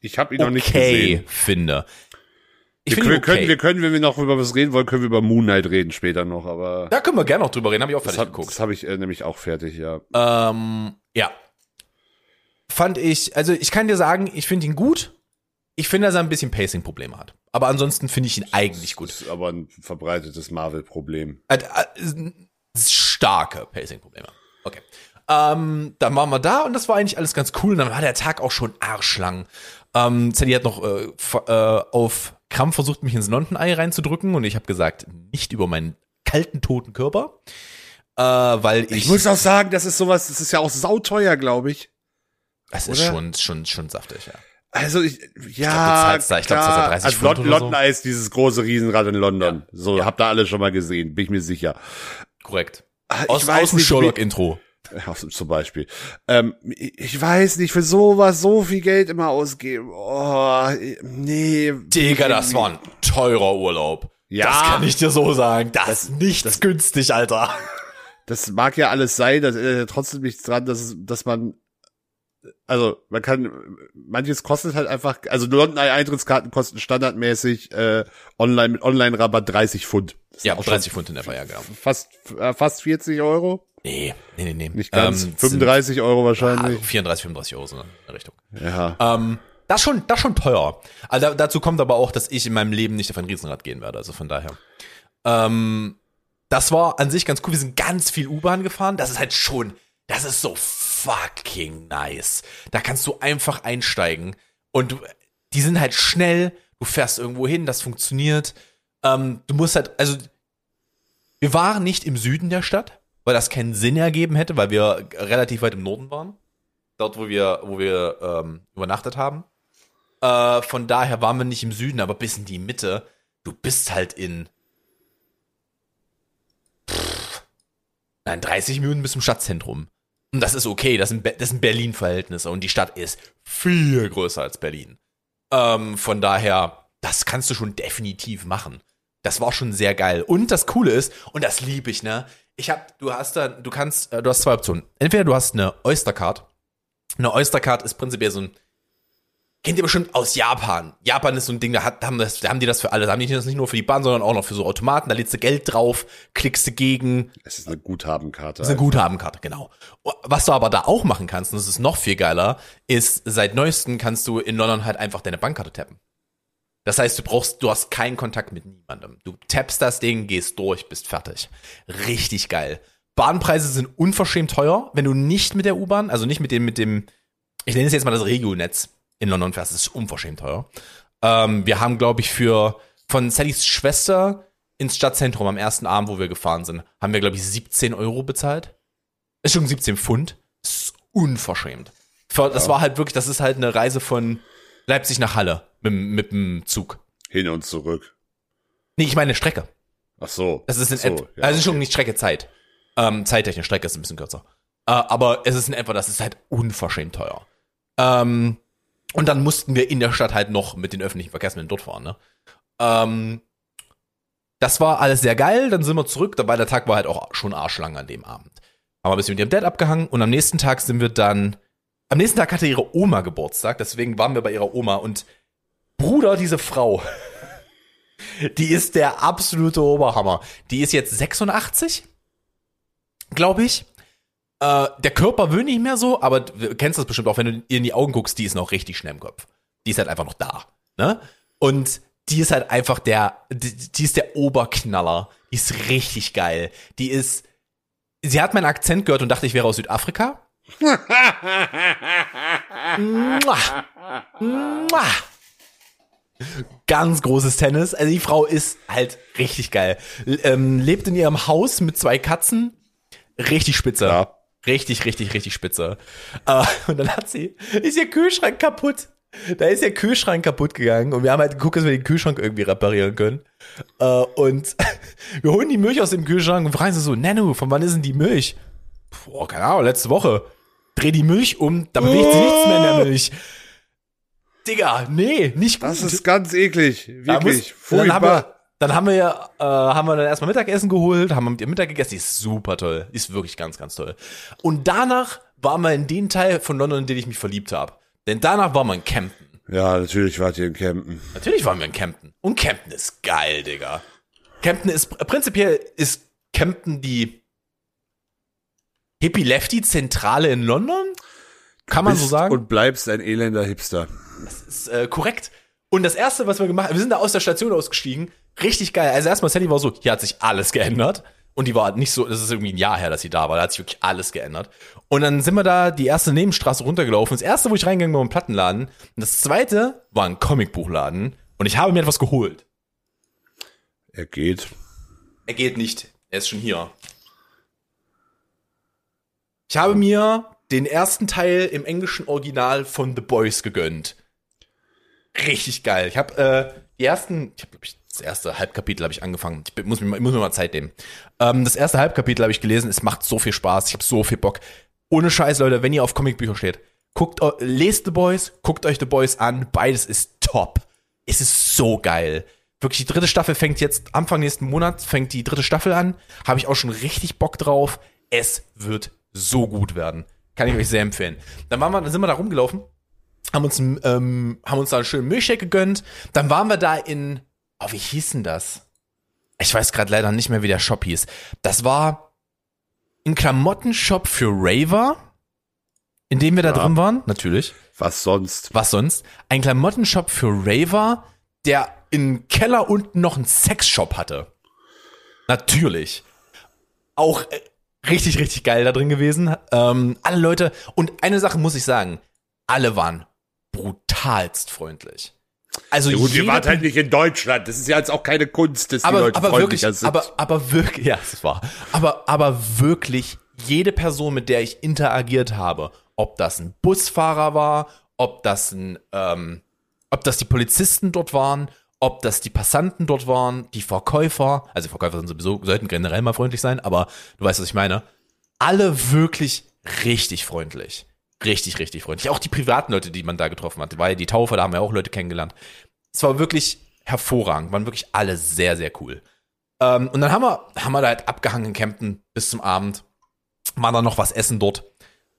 Speaker 3: Ich habe ihn noch nicht
Speaker 2: okay
Speaker 3: gesehen.
Speaker 2: finde. Ich
Speaker 3: Wir,
Speaker 2: finde
Speaker 3: wir,
Speaker 2: ihn
Speaker 3: können,
Speaker 2: okay.
Speaker 3: wir können, wenn wir noch über was reden wollen, können wir über Moon Knight reden später noch, aber
Speaker 2: da können wir gerne noch drüber reden, habe ich auch
Speaker 3: das
Speaker 2: fertig
Speaker 3: habe
Speaker 2: geguckt.
Speaker 3: hab ich äh, nämlich auch fertig, ja.
Speaker 2: Ähm, ja. Fand ich, also ich kann dir sagen, ich finde ihn gut. Ich finde, dass er ein bisschen Pacing-Probleme hat. Aber ansonsten finde ich ihn eigentlich gut.
Speaker 3: Das ist aber ein verbreitetes Marvel-Problem.
Speaker 2: Äh, starke Pacing-Probleme. Okay. Ähm, dann waren wir da und das war eigentlich alles ganz cool. Und dann war der Tag auch schon arschlang. Ähm, Sally hat noch äh, äh, auf Krampf versucht, mich ins Nontenei reinzudrücken und ich habe gesagt, nicht über meinen kalten, toten Körper. Äh, weil ich.
Speaker 3: Ich muss auch sagen, das ist sowas, das ist ja auch sauteuer, glaube ich.
Speaker 2: es ist schon, schon, schon saftig, ja.
Speaker 3: Also ich, ja,
Speaker 2: ich glaub, du zahlst da 30
Speaker 3: also London,
Speaker 2: so.
Speaker 3: London ist dieses große Riesenrad in London. So,
Speaker 2: Ja.
Speaker 3: habt ihr alle schon mal gesehen, bin ich mir sicher.
Speaker 2: Korrekt.
Speaker 3: Ah, Ich
Speaker 2: Aus, aus dem Sherlock-Intro.
Speaker 3: Ja, zum Beispiel. Ähm, ich weiß nicht, für sowas so viel Geld immer ausgeben. Oh, nee.
Speaker 2: Digga, das war ein teurer Urlaub.
Speaker 3: Ja.
Speaker 2: Das kann ich dir so sagen. Das, ist nichts günstig, Alter.
Speaker 3: Das mag ja alles sein, das ist ja trotzdem nichts dran, dass, dass man, also man kann, manches kostet halt einfach, also London Eye Eintrittskarten kosten standardmäßig äh, online mit Online-Rabatt 30 Pfund. Das
Speaker 2: Ja,
Speaker 3: sind auch schon
Speaker 2: 30 Pfund in der Feier, genau.
Speaker 3: Fast, fast 40 Euro.
Speaker 2: Nee, nee, nee, nee.
Speaker 3: Nicht ganz.
Speaker 2: Ähm,
Speaker 3: 35 Euro wahrscheinlich.
Speaker 2: ah, 34, 35 Euro so in der Richtung.
Speaker 3: ja.
Speaker 2: Ähm, das schon, das schon teuer. Also da, dazu kommt aber auch, dass ich in meinem Leben nicht auf ein Riesenrad gehen werde. Also von daher. Ähm, das war an sich ganz cool. Wir sind ganz viel U-Bahn gefahren. Das ist halt schon, das ist so fucking nice. Da kannst du einfach einsteigen und die sind halt schnell. Du fährst irgendwo hin, das funktioniert. Ähm, du musst halt, also wir waren nicht im Süden der Stadt, weil das keinen Sinn ergeben hätte, weil wir relativ weit im Norden waren. Dort, wo wir, wo wir ähm, übernachtet haben. Äh, von daher waren wir nicht im Süden, aber bis in die Mitte. Du bist halt in pff, nein, 30 Minuten bis zum Stadtzentrum. Und das ist okay, das sind, das sind Berlin-Verhältnisse und die Stadt ist viel größer als Berlin. Ähm, von daher, das kannst du schon definitiv machen. Das war schon sehr geil. Und das Coole ist, und das liebe ich, ne? Ich hab, du hast da, du kannst, äh, du hast zwei Optionen. Entweder du hast eine Oystercard. Eine Oystercard ist prinzipiell so ein, kennt ihr bestimmt aus Japan. Japan ist so ein Ding, da, hat, da, haben das, da haben die das für alle. Da haben die das nicht nur für die Bahn, sondern auch noch für so Automaten. Da lädst du Geld drauf, klickst du gegen,
Speaker 3: Es ist eine Guthabenkarte.
Speaker 2: das ist eine Guthabenkarte, genau. Was du aber da auch machen kannst, und das ist noch viel geiler, ist, seit neuestem kannst du in London halt einfach deine Bankkarte tappen. Das heißt, du brauchst, du hast keinen Kontakt mit niemandem. Du tappst das Ding, gehst durch, bist fertig. Richtig geil. Bahnpreise sind unverschämt teuer, wenn du nicht mit der U-Bahn, also nicht mit dem, mit dem, ich nenne es jetzt mal das Regio-Netz in London fährst, das ist unverschämt teuer. Ähm, wir haben, glaube ich, für, von Sallys Schwester ins Stadtzentrum am ersten Abend, wo wir gefahren sind, haben wir, glaube ich, 17 Euro bezahlt. Ist schon 17 Pfund. Ist unverschämt. Für, das war halt wirklich, das ist halt eine Reise von Leipzig nach Halle mit, mit dem Zug.
Speaker 3: Hin und zurück.
Speaker 2: Nee, ich meine Strecke.
Speaker 3: Ach so.
Speaker 2: Das ist in
Speaker 3: so,
Speaker 2: etwa, also schon nicht Strecke, Zeit. Ähm, zeittechnisch, Strecke ist ein bisschen kürzer. Äh, aber es ist in etwa, das ist halt unverschämt teuer. Ähm, und dann mussten wir in der Stadt halt noch mit den öffentlichen Verkehrsmitteln dort fahren, ne? Ähm, das war alles sehr geil, dann sind wir zurück, dabei der Tag war halt auch schon arschlang an dem Abend. Haben wir ein bisschen mit ihrem Dad abgehangen und am nächsten Tag sind wir dann, am nächsten Tag hatte ihre Oma Geburtstag, deswegen waren wir bei ihrer Oma und Bruder, diese Frau, die ist der absolute Oberhammer. Die ist jetzt 86, glaube ich. Äh, der Körper will nicht mehr so, aber du kennst das bestimmt auch, wenn du ihr in die Augen guckst, die ist noch richtig schnell im Kopf. Die ist halt einfach noch da. Ne? Und die ist halt einfach der, die, die ist der Oberknaller. Die ist richtig geil. Die ist, sie hat meinen Akzent gehört und dachte, ich wäre aus Südafrika. Mua. Mua. Ganz großes Tennis. Also die Frau ist halt richtig geil. Ähm, lebt in ihrem Haus mit zwei Katzen. Richtig spitze.
Speaker 3: Ja.
Speaker 2: Richtig, richtig, richtig spitze. Äh, und dann hat sie, ist ihr Kühlschrank kaputt. Da ist ihr Kühlschrank kaputt gegangen und wir haben halt geguckt, dass wir den Kühlschrank irgendwie reparieren können. Äh, und wir holen die Milch aus dem Kühlschrank und fragen sie so, Nanu, von wann ist denn die Milch? Boah, keine Ahnung, letzte Woche. dreh die Milch um, da bewegt sich nichts mehr in der Milch. Digga, nee, nicht gut.
Speaker 3: Das ist ganz eklig. Wirklich.
Speaker 2: muss- dann haben wir, dann haben wir ja, äh, haben wir dann erstmal Mittagessen geholt, haben wir mit ihr Mittag gegessen. Die ist super toll. Die ist wirklich ganz, ganz toll. Und danach waren wir in den Teil von London, in den ich mich verliebt habe. Denn danach waren wir in Camden.
Speaker 3: Ja, natürlich wart ihr in Campen.
Speaker 2: Natürlich waren wir in Camden. Und Camden ist geil, Digga. Camden ist, prinzipiell ist Camden die Hippie-Lefty-Zentrale in London? Kann man so sagen?
Speaker 3: Und bleibst ein elender Hipster.
Speaker 2: Ist äh, korrekt. Und das erste, was wir gemacht haben, wir sind da aus der Station ausgestiegen. Richtig geil. Also erstmal, Sally war so, hier hat sich alles geändert. Und die war nicht so, das ist irgendwie ein Jahr her, dass sie da war. Da hat sich wirklich alles geändert. Und dann sind wir da die erste Nebenstraße runtergelaufen. Das erste, wo ich reingegangen bin, war ein Plattenladen. Und das zweite war ein Comicbuchladen. Und ich habe mir etwas geholt.
Speaker 3: Er geht.
Speaker 2: Er geht nicht. Er ist schon hier. Ich habe mir den ersten Teil im englischen Original von The Boys gegönnt. Richtig geil. Ich habe äh, die ersten, ich habe das erste Halbkapitel habe ich angefangen. Ich muss mir, mal- ich muss mir mal Zeit nehmen. Ähm, das erste Halbkapitel habe ich gelesen. Es macht so viel Spaß. Ich habe so viel Bock. Ohne Scheiß, Leute, wenn ihr auf Comicbücher steht, guckt, lest The Boys, guckt euch The Boys an. Beides ist top. Es ist so geil. Wirklich, die dritte Staffel fängt jetzt, Anfang nächsten Monat fängt die dritte Staffel an. Habe ich auch schon richtig Bock drauf. Es wird so gut werden. Kann ich euch sehr empfehlen. Dann, waren wir, dann sind wir da rumgelaufen, haben uns, ähm, haben uns da einen schönen Milchshake gegönnt. Dann waren wir da in, oh, wie hieß denn das? Ich weiß gerade leider nicht mehr, wie der Shop hieß. Das war ein Klamottenshop für Raver, in dem wir da
Speaker 3: Ja.
Speaker 2: drin waren, natürlich.
Speaker 3: Was sonst?
Speaker 2: Was sonst? Ein Klamottenshop für Raver, der im Keller unten noch einen Sexshop hatte. Natürlich. Auch äh, richtig, richtig geil da drin gewesen. Ähm, alle Leute, und eine Sache muss ich sagen, alle waren brutalst freundlich. Also
Speaker 3: Ja, gut, ihr wart halt nicht in Deutschland. Das ist ja jetzt auch keine Kunst, dass die
Speaker 2: aber,
Speaker 3: Leute
Speaker 2: aber wirklich,
Speaker 3: freundlicher sind.
Speaker 2: aber, aber wirklich, ja, das war. Aber, aber wirklich, jede Person, mit der ich interagiert habe, ob das ein Busfahrer war, ob das ein, ähm, ob das die Polizisten dort waren, ob das die Passanten dort waren, die Verkäufer, also die Verkäufer sind sowieso, sollten generell mal freundlich sein, aber du weißt, was ich meine. Alle wirklich richtig freundlich. Richtig, richtig freundlich. Auch die privaten Leute, die man da getroffen hat, weil die Taufe, da haben wir auch Leute kennengelernt. Es war wirklich hervorragend, waren wirklich alle sehr, sehr cool. Ähm, und dann haben wir, haben wir da halt abgehangen in Campen bis zum Abend, waren dann noch was essen dort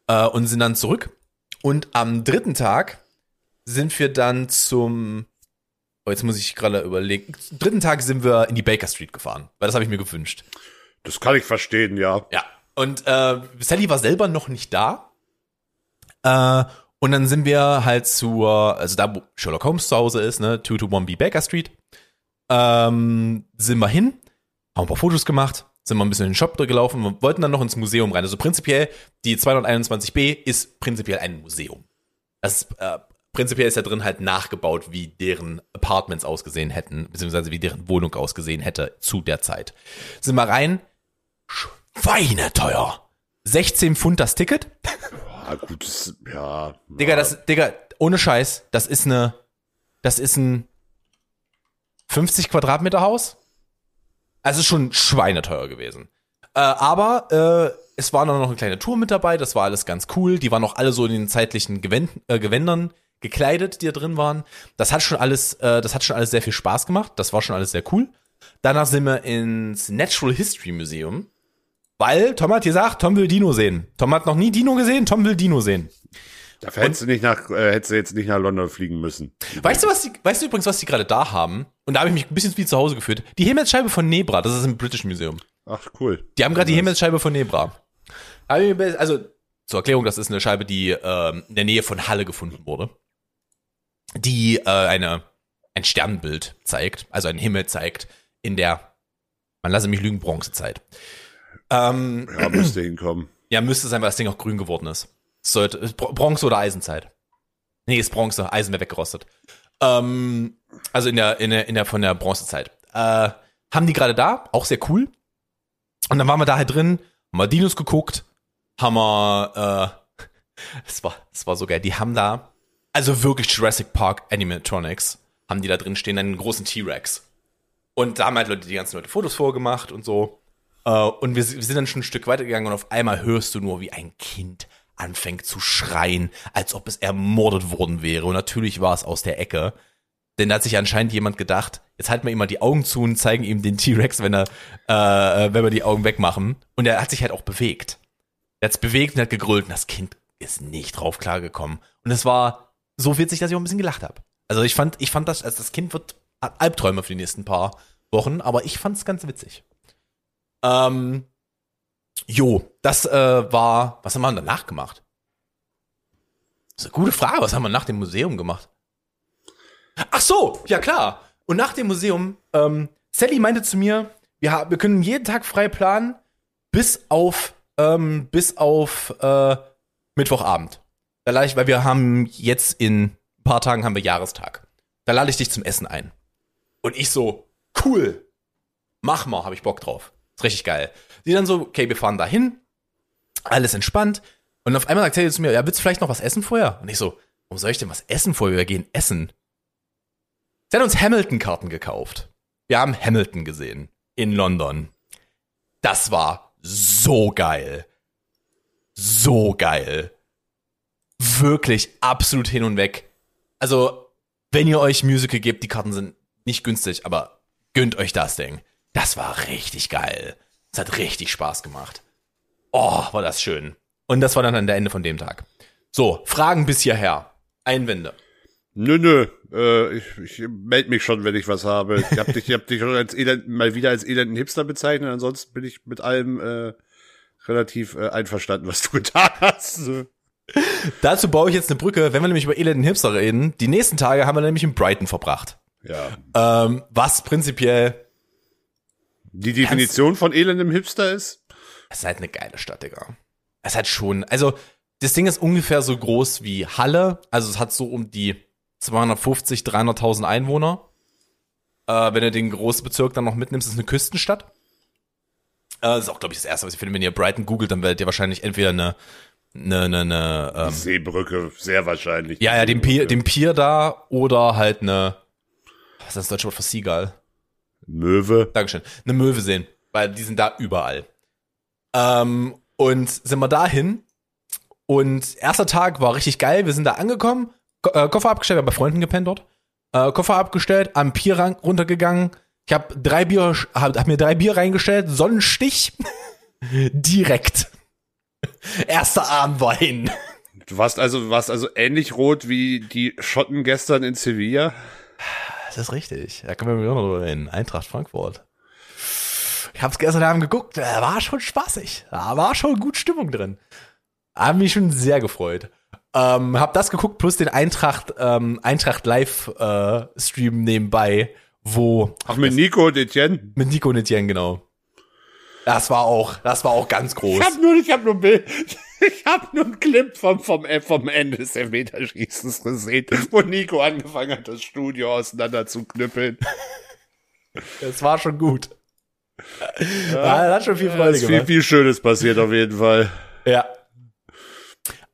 Speaker 2: äh, und sind dann zurück. Und am dritten Tag sind wir dann zum, oh, jetzt muss ich gerade überlegen, am dritten Tag sind wir in die Baker Street gefahren, weil das habe ich mir gewünscht.
Speaker 3: das kann ich verstehen, ja.
Speaker 2: Ja. Und äh, Sally war selber noch nicht da. Äh, und dann sind wir halt zur, also da, wo Sherlock Holmes zu Hause ist, ne, 221B Baker Street, ähm, sind wir hin, haben ein paar Fotos gemacht, sind mal ein bisschen in den Shop gelaufen und wollten dann noch ins Museum rein. Also prinzipiell, die 221b ist prinzipiell ein Museum. Das äh, prinzipiell ist da drin halt nachgebaut, wie deren Apartments ausgesehen hätten, beziehungsweise wie deren Wohnung ausgesehen hätte zu der Zeit. Sind wir rein, schweineteuer. 16 Pfund das Ticket.
Speaker 3: Ah, gut, das, ja.
Speaker 2: Digga, das, Digga, ohne Scheiß, das ist eine, das ist ein 50 Quadratmeter Haus. Also schon schweineteuer gewesen. Äh, aber äh, es war noch eine kleine Tour mit dabei, das war alles ganz cool. Die waren auch alle so in den zeitlichen Gewänd äh, Gewändern gekleidet, die da drin waren. Das hat schon alles, äh, das hat schon alles sehr viel Spaß gemacht. Das war schon alles sehr cool. Danach sind wir ins Natural History Museum, weil Tom hat gesagt, Tom will Dino sehen. Tom hat noch nie Dino gesehen, Tom will Dino sehen.
Speaker 3: Dafür hättest du nicht nach, äh, hättest du jetzt nicht nach London fliegen müssen.
Speaker 2: Weißt du, was die, weißt du übrigens, was die gerade da haben? Und da habe ich mich ein bisschen wie zu Hause gefühlt. Die Himmelsscheibe von Nebra, das ist im British Museum.
Speaker 3: Ach, cool.
Speaker 2: Die haben gerade die Himmelsscheibe von Nebra. Also, zur Erklärung, das ist eine Scheibe, die ähm, in der Nähe von Halle gefunden wurde. Die äh, eine, ein Sternbild zeigt, also einen Himmel zeigt, in der, man lasse mich lügen, Bronzezeit. Ähm,
Speaker 3: Ja, müsste hinkommen.
Speaker 2: ja, müsste sein, weil das Ding auch grün geworden ist. Sollte, Bro- Bronze oder Eisenzeit. Nee, ist Bronze, Eisen wäre weggerostet. Ähm, also in der, in der, in der, von der Bronzezeit. Äh, haben die gerade da, auch sehr cool. Und dann waren wir da halt drin, haben wir Dinos geguckt, haben wir, äh, es war, es war so geil, die haben da, also wirklich Jurassic Park Animatronics, haben die da drin stehen, einen großen T-Rex. Und da haben halt Leute, die ganzen Leute Fotos vorgemacht und so. Äh, und wir, wir sind dann schon ein Stück weitergegangen und auf einmal hörst du nur, wie ein Kind anfängt zu schreien, als ob es ermordet worden wäre. Und natürlich war es aus der Ecke. Denn da hat sich anscheinend jemand gedacht, jetzt halten wir ihm mal die Augen zu und zeigen ihm den T-Rex, wenn er, äh, wenn wir die Augen wegmachen. Und er hat sich halt auch bewegt. Er hat es bewegt und hat gegrölt und das Kind ist nicht drauf klargekommen. Und es war so witzig, dass ich auch ein bisschen gelacht habe. Also ich fand, ich fand das, also das Kind wird Albträume für die nächsten paar Wochen, aber ich fand es ganz witzig. Ähm, jo, das äh, war, was haben wir danach gemacht? Das ist eine gute Frage, was haben wir nach dem Museum gemacht? Ach so, ja klar. Und nach dem Museum, ähm, Sally meinte zu mir, wir, wir können jeden Tag frei planen, bis auf, ähm, bis auf äh, Mittwochabend. Da lade ich, weil wir haben jetzt in ein paar Tagen haben wir Jahrestag. Da lade ich dich zum Essen ein. Und ich so, cool, mach mal, hab ich Bock drauf. Ist richtig geil. Sie dann so, okay, wir fahren dahin, alles entspannt. Und auf einmal sagt sie zu mir, ja, willst du vielleicht noch was essen vorher? Und ich so, warum soll ich denn was essen vorher? Wir gehen essen. Sie hat uns Hamilton-Karten gekauft. Wir haben Hamilton gesehen. In London. Das war so geil. So geil. Wirklich absolut hin und weg. Also, wenn ihr euch Musical gebt, die Karten sind nicht günstig, aber gönnt euch das Ding. Das war richtig geil. Es hat richtig Spaß gemacht. Oh, war das schön. Und das war dann der Ende von dem Tag. So, Fragen bis hierher. Einwände.
Speaker 3: Nö, nö. Äh, ich ich melde mich schon, wenn ich was habe. Ich hab dich, ich hab dich schon als elend, mal wieder als elenden Hipster bezeichnet. Ansonsten bin ich mit allem äh, relativ äh, einverstanden, was du getan hast.
Speaker 2: Dazu baue ich jetzt eine Brücke, wenn wir nämlich über elenden Hipster reden. Die nächsten Tage haben wir nämlich in Brighton verbracht.
Speaker 3: Ja.
Speaker 2: Ähm, was prinzipiell,
Speaker 3: Die Definition von elendem Hipster ist?
Speaker 2: es ist halt eine geile Stadt, Digga. Es hat schon, also das Ding ist ungefähr so groß wie Halle. Also es hat so um die 250, 300.000 Einwohner. Äh, wenn du den großen Bezirk dann noch mitnimmst, ist es eine Küstenstadt. Äh, das ist auch, glaube ich, das Erste, was ich finde. Wenn ihr Brighton googelt, dann werdet ihr wahrscheinlich entweder eine, eine, eine, eine ähm,
Speaker 3: Seebrücke, sehr wahrscheinlich.
Speaker 2: ja, ja, den Pier, den Pier da oder halt eine, was ist das deutsche Wort für Seagull?
Speaker 3: Möwe.
Speaker 2: Dankeschön. Eine Möwe sehen, weil die sind da überall. Ähm, und sind wir dahin. Und erster Tag war richtig geil. Wir sind da angekommen, Ko äh, Koffer abgestellt, wir haben bei Freunden gepennt dort. Äh, Koffer abgestellt, am Pier runtergegangen. Ich habe drei Bier, hab, hab mir drei Bier reingestellt, Sonnenstich, direkt. Erster Abend war hin.
Speaker 3: Du warst also, du warst also ähnlich rot wie die Schotten gestern in Sevilla.
Speaker 2: Das ist richtig. Da können wir noch drüber reden. Eintracht Frankfurt. Ich hab's gestern Abend geguckt, da war schon spaßig. Da war schon gut Stimmung drin. Hab mich schon sehr gefreut. Ähm, hab das geguckt, plus den Eintracht, ähm, Eintracht Live-Stream nebenbei, wo.
Speaker 3: Ach, mit Nico und Etienne.
Speaker 2: Mit Nico und Etienne, genau. Das war auch, das war auch ganz groß.
Speaker 3: Ich hab nur, ich hab nur Bild. Ich hab nur einen Clip vom, vom, äh, vom Ende des Elfmeterschießens gesehen, wo Nico angefangen hat, das Studio auseinander zu knüppeln.
Speaker 2: Das war schon gut. Ja, das hat schon viel Freude
Speaker 3: ist viel,
Speaker 2: gemacht.
Speaker 3: viel Schönes passiert auf jeden Fall.
Speaker 2: Ja.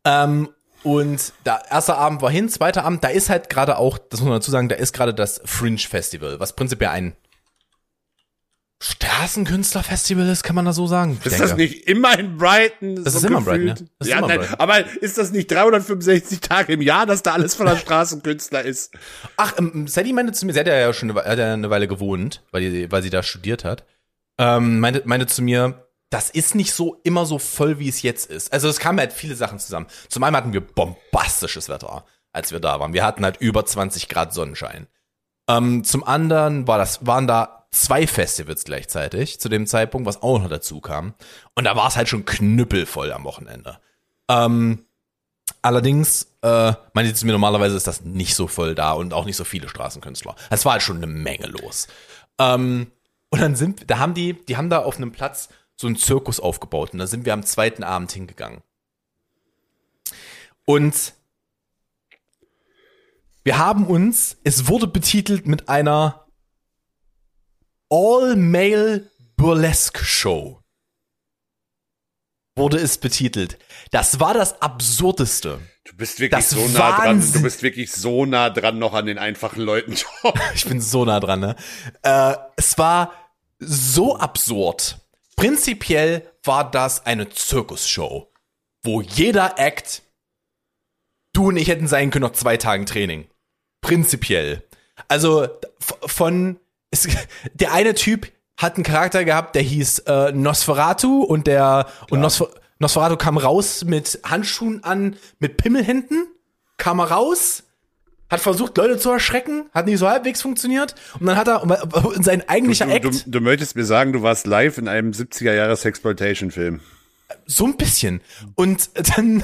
Speaker 2: Ähm, und da erster Abend war hin, zweiter Abend, da ist halt gerade auch, das muss man dazu sagen, da ist gerade das Fringe Festival, was prinzipiell ein Straßenkünstlerfestival ist, kann man das so sagen? Ich
Speaker 3: Ist
Speaker 2: denke.
Speaker 3: das nicht immer in Brighton?
Speaker 2: Das ist immer in Brighton,
Speaker 3: gefühlt?
Speaker 2: ja. Das ist
Speaker 3: ja, nein,
Speaker 2: Brighton.
Speaker 3: aber ist das nicht 365 Tage im Jahr, dass da alles voller Straßenkünstler ist?
Speaker 2: Ach, ähm, Sadie meinte zu mir, sie hat ja schon eine, hat ja eine Weile gewohnt, weil, die, weil sie da studiert hat. Ähm, meinte, meinte zu mir, das ist nicht so immer so voll, wie es jetzt ist. Also es kamen halt viele Sachen zusammen. Zum einen hatten wir bombastisches Wetter, als wir da waren. Wir hatten halt über 20 Grad Sonnenschein. Ähm, zum anderen war das, waren da zwei Festivals gleichzeitig zu dem Zeitpunkt, was auch noch dazu kam. Und da war es halt schon knüppelvoll am Wochenende. Ähm, allerdings, äh, meinte sie zu mir, normalerweise ist das nicht so voll da und auch nicht so viele Straßenkünstler. Es war halt schon eine Menge los. Ähm, und dann sind, da haben die, die haben da auf einem Platz so einen Zirkus aufgebaut und da sind wir am zweiten Abend hingegangen. Und wir haben uns, es wurde betitelt mit einer All-Male Burlesque Show. Wurde es betitelt. Das war das Absurdeste.
Speaker 3: Du bist wirklich
Speaker 2: Das
Speaker 3: so nah dran. Du bist wirklich so nah dran noch an den einfachen Leuten.
Speaker 2: Ich bin so nah dran, ne? Äh, es war so absurd. Prinzipiell war das eine Zirkusshow, wo jeder Act du und ich hätten sein können nach zwei Tagen Training. Prinzipiell. Also von es, der eine Typ hat einen Charakter gehabt, der hieß äh, Nosferatu und der und Nosfer, Nosferatu kam raus mit Handschuhen an, mit Pimmelhänden, kam er raus, hat versucht Leute zu erschrecken, hat nicht so halbwegs funktioniert und dann hat er sein eigentlicher
Speaker 3: du,
Speaker 2: Act.
Speaker 3: Du, du möchtest mir sagen, du warst live in einem 70er Jahres Exploitation Film.
Speaker 2: So ein bisschen und dann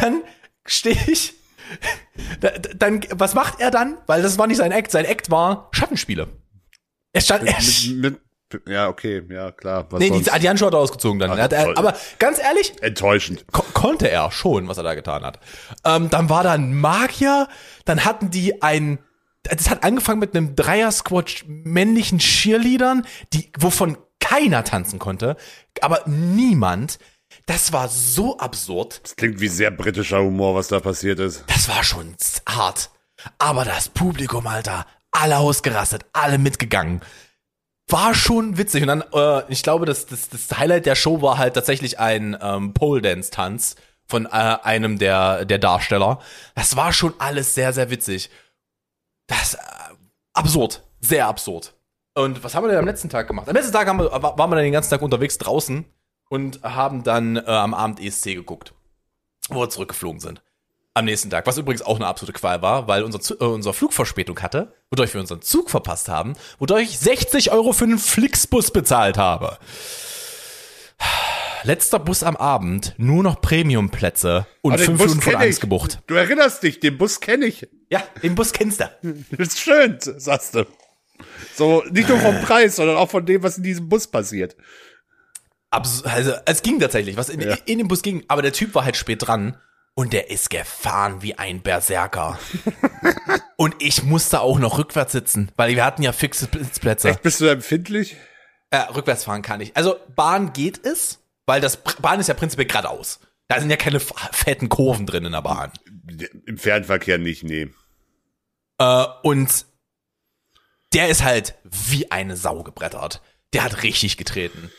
Speaker 2: dann stehe ich dann was macht er dann? Weil das war nicht sein Act, sein Act war Schattenspiele. Er stand, er
Speaker 3: mit, mit, ja, okay, ja, klar.
Speaker 2: Was nee, sonst? die, Handschuhe hat er ausgezogen dann. Ach, er, er, aber ganz ehrlich.
Speaker 3: Enttäuschend.
Speaker 2: Ko konnte er schon, was er da getan hat. Ähm, dann war da ein Magier, dann hatten die ein, das hat angefangen mit einem Dreier-Squad männlichen Cheerleadern, die, wovon keiner tanzen konnte, aber niemand. Das war so absurd.
Speaker 3: Das klingt wie sehr britischer Humor, was da passiert ist.
Speaker 2: Das war schon hart. Aber das Publikum, Alter, alle ausgerastet, alle mitgegangen. War schon witzig. Und dann, äh, ich glaube, das, das, das Highlight der Show war halt tatsächlich ein ähm, Pole Dance Tanz von äh, einem der, der Darsteller. Das war schon alles sehr, sehr witzig. Das, äh, absurd. Sehr absurd. Und was haben wir denn am letzten Tag gemacht? Am letzten Tag haben wir, waren wir dann den ganzen Tag unterwegs draußen und haben dann äh, am Abend ESC geguckt, wo wir zurückgeflogen sind am nächsten Tag, was übrigens auch eine absolute Qual war, weil unser, äh, unser Flug Verspätung hatte, wodurch wir unseren Zug verpasst haben, wodurch ich 60 Euro für einen Flixbus bezahlt habe. Letzter Bus am Abend, nur noch Premiumplätze und fünf Minuten vor Angst gebucht.
Speaker 3: Du erinnerst dich, den Bus kenne ich.
Speaker 2: Ja, den Bus kennst du.
Speaker 3: Das ist schön, sagst du. So, nicht nur vom Preis, sondern auch von dem, was in diesem Bus passiert.
Speaker 2: Abs also, es ging tatsächlich, was in, ja. in dem Bus ging, aber der Typ war halt spät dran und der ist gefahren wie ein Berserker. und ich musste auch noch rückwärts sitzen, weil wir hatten ja fixe Sitzplätze.
Speaker 3: Echt, bist du empfindlich?
Speaker 2: Äh, rückwärts fahren kann ich. Also Bahn geht es, weil das Bahn ist ja prinzipiell geradeaus. Da sind ja keine fetten Kurven drin in der Bahn.
Speaker 3: Im Fernverkehr nicht, nee.
Speaker 2: Äh, und der ist halt wie eine Sau gebrettert. Der hat richtig getreten.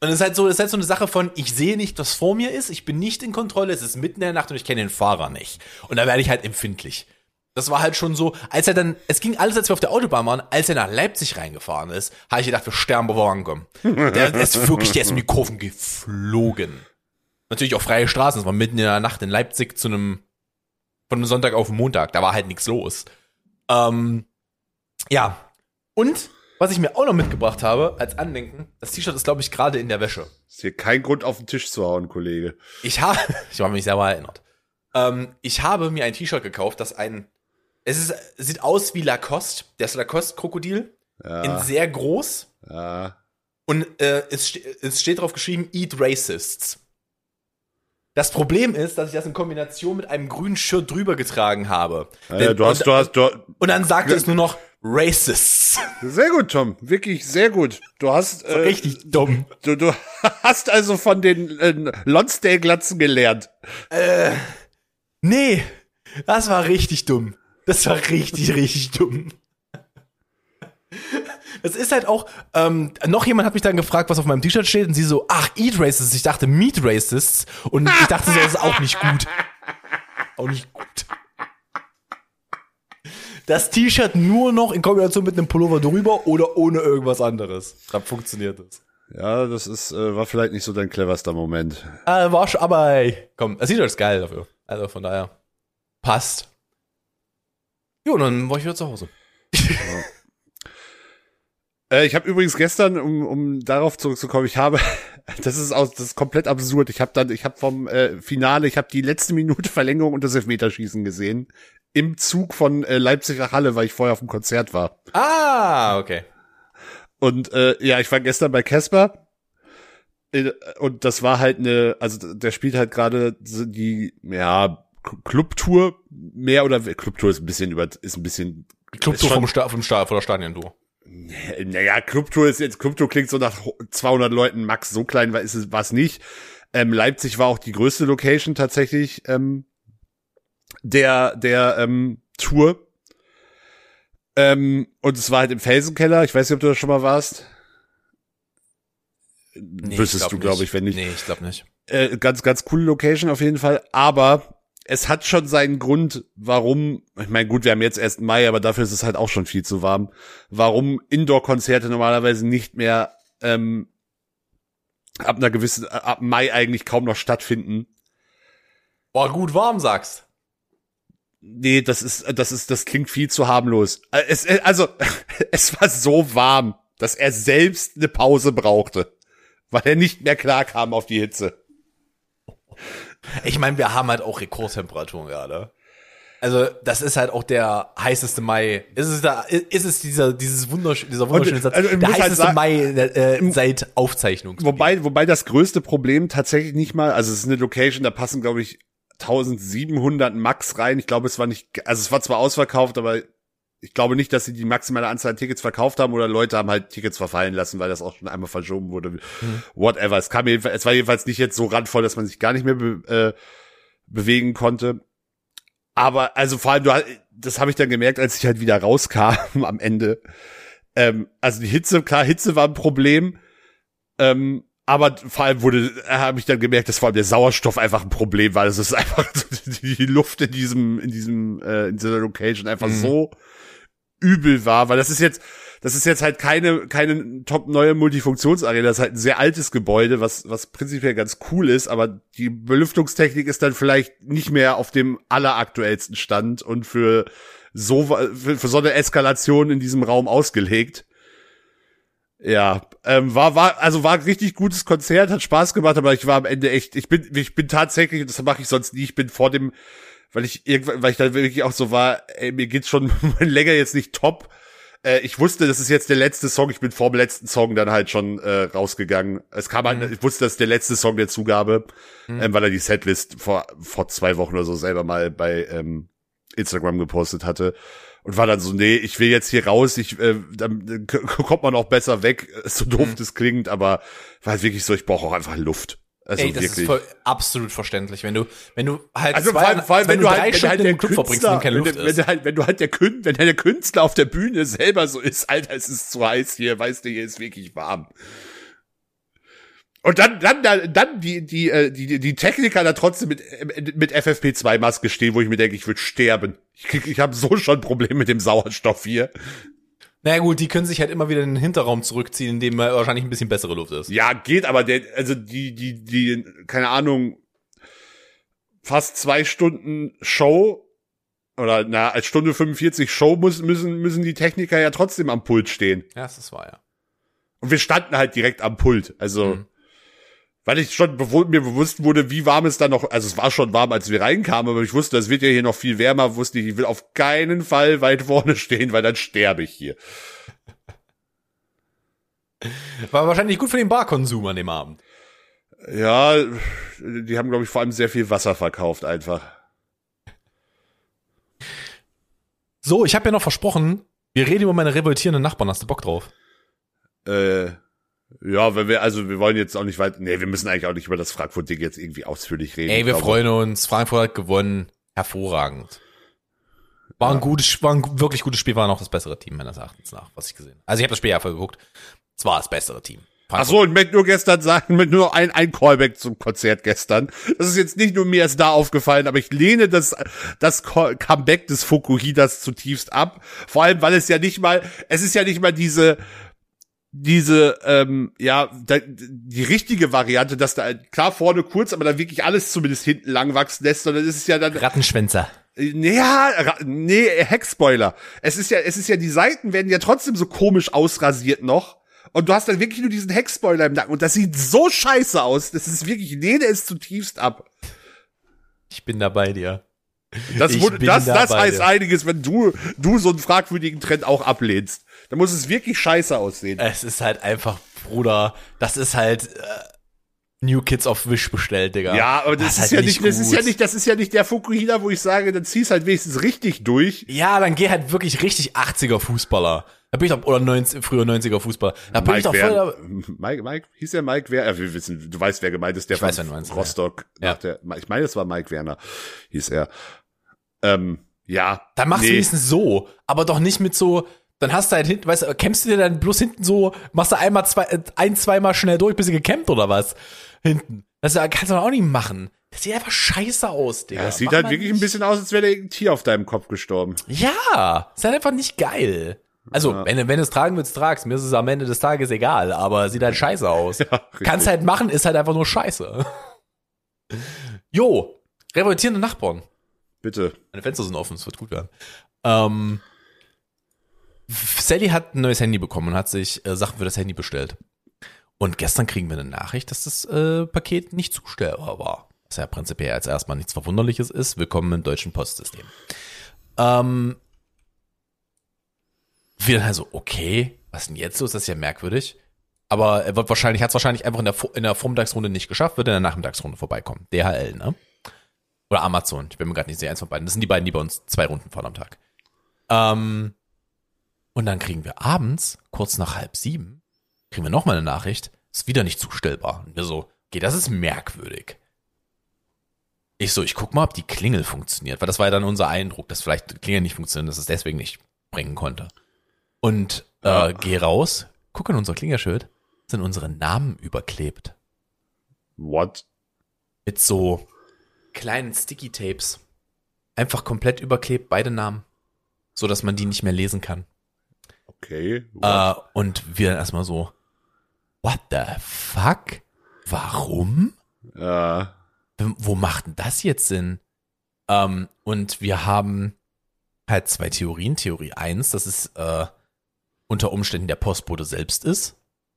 Speaker 2: Und es ist halt so, es ist halt so eine Sache von, ich sehe nicht, was vor mir ist, ich bin nicht in Kontrolle, es ist mitten in der Nacht und ich kenne den Fahrer nicht. Und da werde ich halt empfindlich. Das war halt schon so, als er dann, es ging alles, als wir auf der Autobahn waren, als er nach Leipzig reingefahren ist, habe ich gedacht, wir sterben, bevor wir ankommen. Der ist wirklich, der ist um die Kurven geflogen. Natürlich auch freie Straßen, es war mitten in der Nacht in Leipzig zu einem, von einem Sonntag auf den Montag, da war halt nichts los. Ähm, ja. Und was ich mir auch noch mitgebracht habe als Andenken, das T-Shirt ist, glaube ich, gerade in der Wäsche.
Speaker 3: Ist hier kein Grund auf den Tisch zu hauen, Kollege.
Speaker 2: Ich habe, ich habe mich selber erinnert. Ähm, ich habe mir ein T-Shirt gekauft, das ein, es ist, sieht aus wie Lacoste, das Lacoste-Krokodil, ja. in sehr groß.
Speaker 3: Ja.
Speaker 2: Und äh, es, es steht drauf geschrieben, Eat Racists. Das Problem ist, dass ich das in Kombination mit einem grünen Shirt drüber getragen habe.
Speaker 3: Ja, Denn, du hast, und, du hast, du,
Speaker 2: und dann sagt es nur noch Racists.
Speaker 3: Sehr gut, Tom. Wirklich sehr gut. Du hast
Speaker 2: äh, richtig dumm.
Speaker 3: Du, du hast also von den äh, Lonsdale-Glatzen gelernt.
Speaker 2: Äh, nee, das war richtig dumm. Das war richtig, richtig dumm. Das ist halt auch, ähm, noch jemand hat mich dann gefragt, was auf meinem T-Shirt steht, und sie so, ach, Eat Racists. Ich dachte, Meat Racists. Und ich dachte so, das ist auch nicht gut. Auch nicht gut das T-Shirt nur noch in Kombination mit einem Pullover drüber oder ohne irgendwas anderes. Dann funktioniert das.
Speaker 3: Ja, das ist, äh, war vielleicht nicht so dein cleverster Moment.
Speaker 2: Äh, war schon, aber ey, komm, das T-Shirt ist geil dafür. Also von daher, passt. Jo, dann war ich wieder zu Hause. Ja.
Speaker 3: Äh, ich habe übrigens gestern, um, um darauf zurückzukommen, ich habe, das ist aus, das ist komplett absurd. Ich habe dann, ich habe vom äh, Finale, ich habe die letzte Minute Verlängerung und das Elfmeterschießen gesehen im Zug von äh, Leipzig nach Halle, weil ich vorher auf dem Konzert war.
Speaker 2: Ah, okay.
Speaker 3: Und äh, ja, ich war gestern bei Casper äh, und das war halt eine, also der spielt halt gerade die, ja, Clubtour mehr oder Clubtour ist ein bisschen über, ist ein bisschen
Speaker 2: Clubtour vom, Sta vom Sta von der Stadion-Tour.
Speaker 3: Naja, Clubtour ist jetzt, Clubtour klingt so nach 200 Leuten max, so klein war, ist es, war es nicht. Ähm, Leipzig war auch die größte Location tatsächlich ähm, der, der ähm, Tour. Ähm, und es war halt im Felsenkeller. Ich weiß nicht, ob du da schon mal warst. Nee, Wüsstest du, glaube ich, wenn nicht.
Speaker 2: Nee, ich glaube nicht.
Speaker 3: Äh, ganz, ganz coole Location auf jeden Fall. Aber es hat schon seinen Grund, warum, ich meine, gut, wir haben jetzt erst Mai, aber dafür ist es halt auch schon viel zu warm, warum Indoor-Konzerte normalerweise nicht mehr ähm, ab einer gewissen, ab Mai eigentlich kaum noch stattfinden.
Speaker 2: Boah, gut warm sagst.
Speaker 3: Nee, das ist, das ist, das klingt viel zu harmlos. Äh, Es, äh, also, es war so warm, dass er selbst eine Pause brauchte, weil er nicht mehr klar kam auf die Hitze.
Speaker 2: Ich meine, wir haben halt auch Rekordtemperaturen gerade. Also, das ist halt auch der heißeste Mai. Ist es da, ist es dieser, dieses wundersch dieser wunderschöne Satz,
Speaker 3: also,
Speaker 2: der
Speaker 3: halt
Speaker 2: heißeste
Speaker 3: sagen-
Speaker 2: Mai äh, seit Aufzeichnung.
Speaker 3: Wobei, wobei das größte Problem tatsächlich nicht mal, also es ist eine Location, da passen, glaube ich, 1700 Max rein. Ich glaube, es war nicht, also es war zwar ausverkauft, aber ich glaube nicht, dass sie die maximale Anzahl an Tickets verkauft haben oder Leute haben halt Tickets verfallen lassen, weil das auch schon einmal verschoben wurde. Whatever. Es kam jedenfalls, es war jedenfalls nicht jetzt so randvoll, dass man sich gar nicht mehr be, äh, bewegen konnte. Aber also vor allem, du, das habe ich dann gemerkt, als ich halt wieder rauskam am Ende. Ähm, also die Hitze, klar, Hitze war ein Problem. Ähm, aber vor allem wurde, habe ich dann gemerkt, dass vor allem der Sauerstoff einfach ein Problem war. Das ist einfach die Luft in diesem, in diesem, äh, in dieser Location einfach
Speaker 2: Mhm.
Speaker 3: so übel war, weil das ist jetzt, das ist jetzt halt keine, keine top neue Multifunktionsarena, das ist halt ein sehr altes Gebäude, was, was prinzipiell ganz cool ist, aber die Belüftungstechnik ist dann vielleicht nicht mehr auf dem alleraktuellsten Stand und für so, für, für so eine Eskalation in diesem Raum ausgelegt. Ja, ähm, war, war, also war ein richtig gutes Konzert, hat Spaß gemacht, aber ich war am Ende echt, ich bin, ich bin tatsächlich, das mache ich sonst nie, ich bin vor dem, weil ich irgendwann, weil ich dann wirklich auch so war, ey, mir geht's schon länger jetzt nicht top. Äh, ich wusste, das ist jetzt der letzte Song, ich bin vor dem letzten Song dann halt schon äh, rausgegangen. Es kam halt, ich wusste, das ist der letzte Song der Zugabe, ähm, weil er die Setlist vor, vor zwei Wochen oder so selber mal bei ähm, Instagram gepostet hatte. Und war dann so, nee, ich will jetzt hier raus, ich, äh, dann kommt man auch besser weg, so doof das klingt, aber war halt wirklich so, ich brauche auch einfach Luft. Also
Speaker 2: Ey, das
Speaker 3: wirklich.
Speaker 2: ist voll absolut verständlich, wenn du, wenn du halt
Speaker 3: Also
Speaker 2: zwei,
Speaker 3: vor allem, vor allem
Speaker 2: wenn,
Speaker 3: wenn, du halt, wenn du halt der
Speaker 2: Club
Speaker 3: Künstler, wenn,
Speaker 2: Luft
Speaker 3: wenn,
Speaker 2: ist.
Speaker 3: du halt, wenn du halt der Künstler, wenn der Künstler auf der Bühne selber so ist, Alter, es ist zu heiß hier, weißt du, hier ist wirklich warm. Und dann, dann, dann, dann die, die, äh, die, die Techniker da trotzdem mit, äh, mit FFP2-Maske stehen, wo ich mir denke, ich würde sterben. Ich, krieg- ich habe so schon Probleme mit dem Sauerstoff hier.
Speaker 2: Naja gut, die können sich halt immer wieder in den Hinterraum zurückziehen, in dem äh, wahrscheinlich ein bisschen bessere Luft ist.
Speaker 3: Ja, geht, aber der, also die, die, die, keine Ahnung, fast zwei Stunden Show oder na, als Stunde 45 Show muss, müssen, müssen die Techniker ja trotzdem am Pult stehen.
Speaker 2: Ja, das wahr, ja.
Speaker 3: Und wir standen halt direkt am Pult. Also,
Speaker 2: Mhm.
Speaker 3: Weil ich schon mir bewusst wurde, wie warm es dann noch, also es war schon warm, als wir reinkamen, aber ich wusste, es wird ja hier noch viel wärmer, wusste ich, ich will auf keinen Fall weit vorne stehen, weil dann sterbe ich hier.
Speaker 2: War wahrscheinlich gut für den Barkonsum an dem Abend.
Speaker 3: Ja, die haben, glaube ich, vor allem sehr viel Wasser verkauft einfach.
Speaker 2: So, ich habe ja noch versprochen, wir reden über meine revoltierenden Nachbarn. Hast du Bock drauf?
Speaker 3: Äh, ja, wenn wir, also wir wollen jetzt auch nicht weit, nee, wir müssen eigentlich auch nicht über das Frankfurt-Ding jetzt irgendwie ausführlich reden.
Speaker 2: Ey, wir
Speaker 3: glaube,
Speaker 2: freuen uns. Frankfurt hat gewonnen. Hervorragend. War ein gutes, war ein wirklich gutes Spiel, war noch das bessere Team, meines Erachtens nach, was ich gesehen habe. Also ich habe das Spiel ja voll geguckt. Es war das bessere Team.
Speaker 3: Ach so, und möchte nur gestern sagen, mit nur ein, ein Callback zum Konzert gestern. Das ist jetzt nicht nur mir erst da aufgefallen, aber ich lehne das, das Co- Comeback des Fukuhidas zutiefst ab. Vor allem, weil es ja nicht mal, es ist ja nicht mal diese, diese, ähm, ja, da, die richtige Variante, dass da klar vorne kurz, aber dann wirklich alles zumindest hinten lang wachsen lässt, sondern es ist ja dann,
Speaker 2: Rattenschwänzer.
Speaker 3: ja, nee, Heckspoiler. Es ist ja, es ist ja, die Seiten werden ja trotzdem so komisch ausrasiert noch. Und du hast dann wirklich nur diesen Heckspoiler im Nacken. Und das sieht so scheiße aus. Das ist wirklich, ich lehne es zutiefst ab.
Speaker 2: Ich bin da bei dir.
Speaker 3: Das, wurde, das,
Speaker 2: da
Speaker 3: das heißt einiges, wenn du, du so einen fragwürdigen Trend auch ablehnst. Dann muss es wirklich scheiße aussehen.
Speaker 2: Es ist halt einfach, Bruder, das ist halt äh, New Kids of Wish bestellt, Digga.
Speaker 3: ja, aber das,
Speaker 2: ist
Speaker 3: ist
Speaker 2: halt
Speaker 3: ja nicht, das ist ja nicht, das ist ja nicht der Fukuhida, wo ich sage, dann zieh's halt wenigstens richtig durch.
Speaker 2: Ja, dann geh halt wirklich richtig 80er Fußballer. Da bin ich doch, oder 90, früher 90er Fußballer. Da bin ich doch voll da,
Speaker 3: Mike, Mike, hieß der Mike Wer? Ja, wir wissen, du weißt, wer gemeint ist, der
Speaker 2: Ich weiß, wen du meinst,
Speaker 3: Rostock.
Speaker 2: ja.
Speaker 3: Der, ich meine, es war Mike Werner, hieß er. Ähm, ja.
Speaker 2: Dann machst du
Speaker 3: nee.
Speaker 2: wenigstens so, aber doch nicht mit so, dann hast du halt hinten, weißt du, kämpfst du dir dann bloß hinten so, machst du einmal zwei, äh, ein, zweimal schnell durch, bis du gekämpft oder was? Hinten. Das kannst du auch nicht machen. Das sieht einfach scheiße aus, Digga.
Speaker 3: Ja, es sieht
Speaker 2: Mach
Speaker 3: halt wirklich ein
Speaker 2: nicht.
Speaker 3: bisschen aus, als wäre irgendein Tier auf deinem Kopf gestorben.
Speaker 2: Ja, ist halt einfach nicht geil. Also,
Speaker 3: Ja.
Speaker 2: wenn, du- wenn du es tragen willst, tragst. Mir ist es am Ende des Tages egal, aber sieht halt scheiße aus.
Speaker 3: Ja.
Speaker 2: Kannst halt machen, ist halt einfach nur scheiße. Jo, revoltierende Nachbarn.
Speaker 3: Bitte.
Speaker 2: Meine Fenster sind offen, es wird gut werden. Ähm, Sally hat ein neues Handy bekommen und hat sich äh, Sachen für das Handy bestellt. Und gestern kriegen wir eine Nachricht, dass das äh, Paket nicht zustellbar war. Was ja prinzipiell als erstmal nichts Verwunderliches ist. Willkommen im deutschen Postsystem. Ähm, wir dann also, okay, was denn jetzt los? Das ist ja merkwürdig. Aber er wird wahrscheinlich, hat es wahrscheinlich einfach in der, in der Vormittagsrunde nicht geschafft, wird in der Nachmittagsrunde vorbeikommen. DHL, ne? Oder Amazon, ich bin mir gerade nicht sicher, eins von beiden. Das sind die beiden, die bei uns zwei Runden fahren am Tag. Ähm, und dann kriegen wir abends, kurz nach halb sieben, kriegen wir nochmal eine Nachricht, ist wieder nicht zustellbar. Und wir so, okay, das ist merkwürdig. Ich so, ich guck mal, ob die Klingel funktioniert, weil das war ja dann unser Eindruck, dass vielleicht die Klingel nicht funktioniert, dass es deswegen nicht bringen konnte. Und äh,
Speaker 3: Ja.
Speaker 2: geh raus, guck an unser Klingelschild, sind unsere Namen überklebt.
Speaker 3: What?
Speaker 2: Mit so kleinen Sticky Tapes. Einfach komplett überklebt, beide Namen. So dass man die nicht mehr lesen kann.
Speaker 3: Okay.
Speaker 2: Äh, und wir dann erstmal so, what the fuck? Warum?
Speaker 3: ja.
Speaker 2: Wo macht denn das jetzt Sinn? Ähm, und wir haben halt zwei Theorien. Theorie eins, dass es äh, unter Umständen der Postbote selbst ist,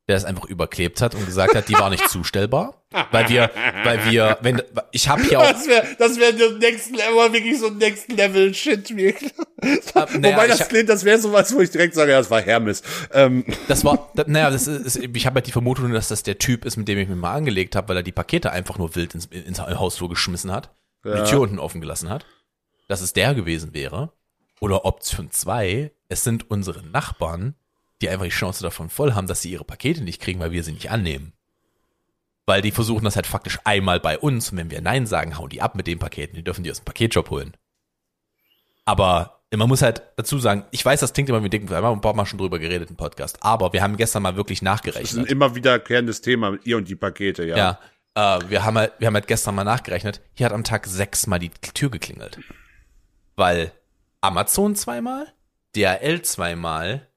Speaker 2: der es einfach überklebt hat und gesagt hat, die war nicht zustellbar. Weil wir, weil wir, wenn, ich habe hier auch,
Speaker 3: Das wäre das wär das Next Level, wirklich so Next Level Shit. wirklich.
Speaker 2: naja,
Speaker 3: Wobei
Speaker 2: ich
Speaker 3: das klingt, das wäre sowas, wo ich direkt sage, ja, das war Hermes. Ähm,
Speaker 2: Das war, da, naja, das ist, ich habe halt die Vermutung, dass das der Typ ist, mit dem ich mich mal angelegt habe, weil er die Pakete einfach nur wild ins, ins Hausflur geschmissen hat
Speaker 3: Ja.
Speaker 2: die Tür unten offen gelassen hat. Dass es der gewesen wäre. Oder Option zwei, es sind unsere Nachbarn, die einfach die Chance davon voll haben, dass sie ihre Pakete nicht kriegen, weil wir sie nicht annehmen. Weil die versuchen das halt faktisch einmal bei uns und wenn wir Nein sagen, hauen die ab mit den Paketen, die dürfen die aus dem Paketshop holen. Aber man muss halt dazu sagen, ich weiß, das klingt immer wie dicken, wir haben ein paar Mal schon drüber geredet im Podcast, aber wir haben gestern mal wirklich
Speaker 3: das ist ein
Speaker 2: nachgerechnet.
Speaker 3: immer wiederkehrendes Thema, ihr und die Pakete, ja.
Speaker 2: Ja, äh, wir haben halt, wir haben halt gestern mal nachgerechnet, hier hat am Tag sechsmal die Tür geklingelt. Weil Amazon zweimal, DHL zweimal,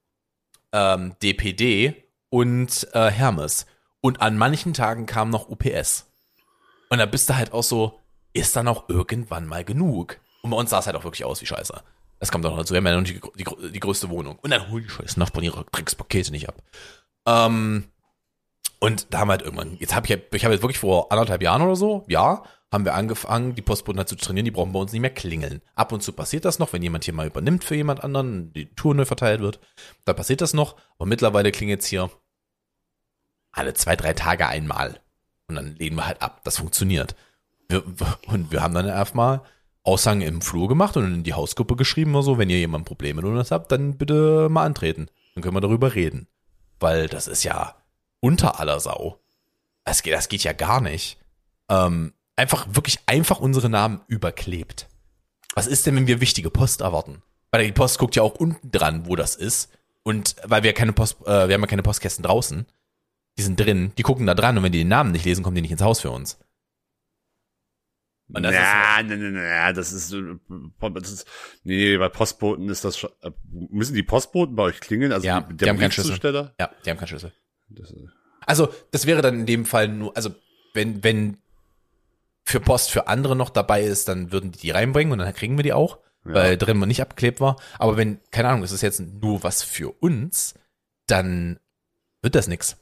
Speaker 2: ähm, DPD und äh, Hermes. Und an manchen Tagen kam noch UPS. Und da bist du halt auch so, ist dann auch irgendwann mal genug? Und bei uns sah es halt auch wirklich aus wie Scheiße. Das kommt auch noch dazu. Wir haben ja noch die, die, die größte Wohnung. Und dann holen die scheiß Nachbarn ihre Dreckspakete nicht ab. Ähm, und da haben wir halt irgendwann, jetzt habe ich, ich habe jetzt wirklich vor anderthalb Jahren oder so, ja, haben wir angefangen, die Postboten halt zu trainieren, die brauchen bei uns nicht mehr klingeln. Ab und zu passiert das noch, wenn jemand hier mal übernimmt für jemand anderen, die Tour neu verteilt wird, da passiert das noch. Aber mittlerweile klingelt es hier alle zwei, drei Tage einmal. Und dann lehnen wir halt ab. Das funktioniert. Wir, und wir haben dann erstmal Aussagen im Flur gemacht und in die Hausgruppe geschrieben oder so, wenn ihr jemand Probleme mit uns habt, dann bitte mal antreten. Dann können wir darüber reden. Weil das ist ja unter aller Sau. Das geht, das geht ja gar nicht. Ähm, einfach, wirklich einfach unsere Namen überklebt. Was ist denn, wenn wir wichtige Post erwarten? Weil die Post guckt ja auch unten dran, wo das ist. Und weil wir keine Post, äh, wir haben ja keine Postkästen draußen. Die sind drin, die gucken da dran und wenn die den Namen nicht lesen, kommen die nicht ins Haus für uns. Und das
Speaker 3: na, na, na, na, das ist, äh, das ist, nee, bei Postboten ist das schon, äh, müssen die Postboten bei euch klingeln? Also
Speaker 2: Ja,
Speaker 3: die,
Speaker 2: die haben keinen Schlüssel. Ja, die haben keinen Schlüssel.
Speaker 3: Das,
Speaker 2: Also, das wäre dann in dem Fall nur, also, wenn, wenn für Post für andere noch dabei ist, dann würden die die reinbringen und dann kriegen wir die auch,
Speaker 3: Ja.
Speaker 2: weil drin nicht abgeklebt war. Aber wenn, keine Ahnung, es ist jetzt nur was für uns, dann wird das nix.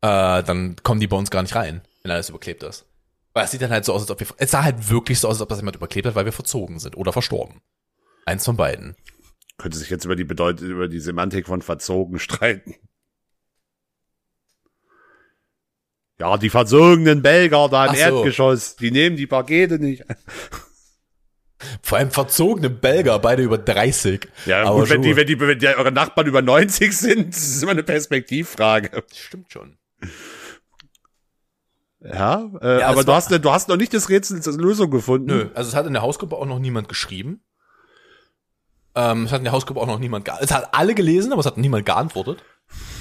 Speaker 2: Äh, dann kommen die bei uns gar nicht rein, wenn alles überklebt ist. Weil es sieht dann halt so aus, als ob wir, es sah halt wirklich so aus, als ob das jemand überklebt hat, weil wir verzogen sind oder verstorben. Eins von beiden.
Speaker 3: könnte sich jetzt über die Bedeutung, über die Semantik von verzogen streiten. Ja, die verzogenen Belger da im
Speaker 2: so.
Speaker 3: Erdgeschoss, die nehmen die Pakete nicht.
Speaker 2: Vor allem verzogene Belger, beide über 30.
Speaker 3: Ja,
Speaker 2: Aber
Speaker 3: gut, wenn die, wenn die, wenn die eure Nachbarn über 90 sind, das ist immer eine Perspektivfrage.
Speaker 2: Stimmt schon.
Speaker 3: Ja, äh,
Speaker 2: Ja,
Speaker 3: aber du hast, du hast noch nicht des Rätsels Lösung gefunden.
Speaker 2: Nö, also es hat in der Hausgruppe auch noch niemand geschrieben. Ähm, es hat in der Hausgruppe auch noch niemand Es hat alle gelesen, aber es hat niemand geantwortet.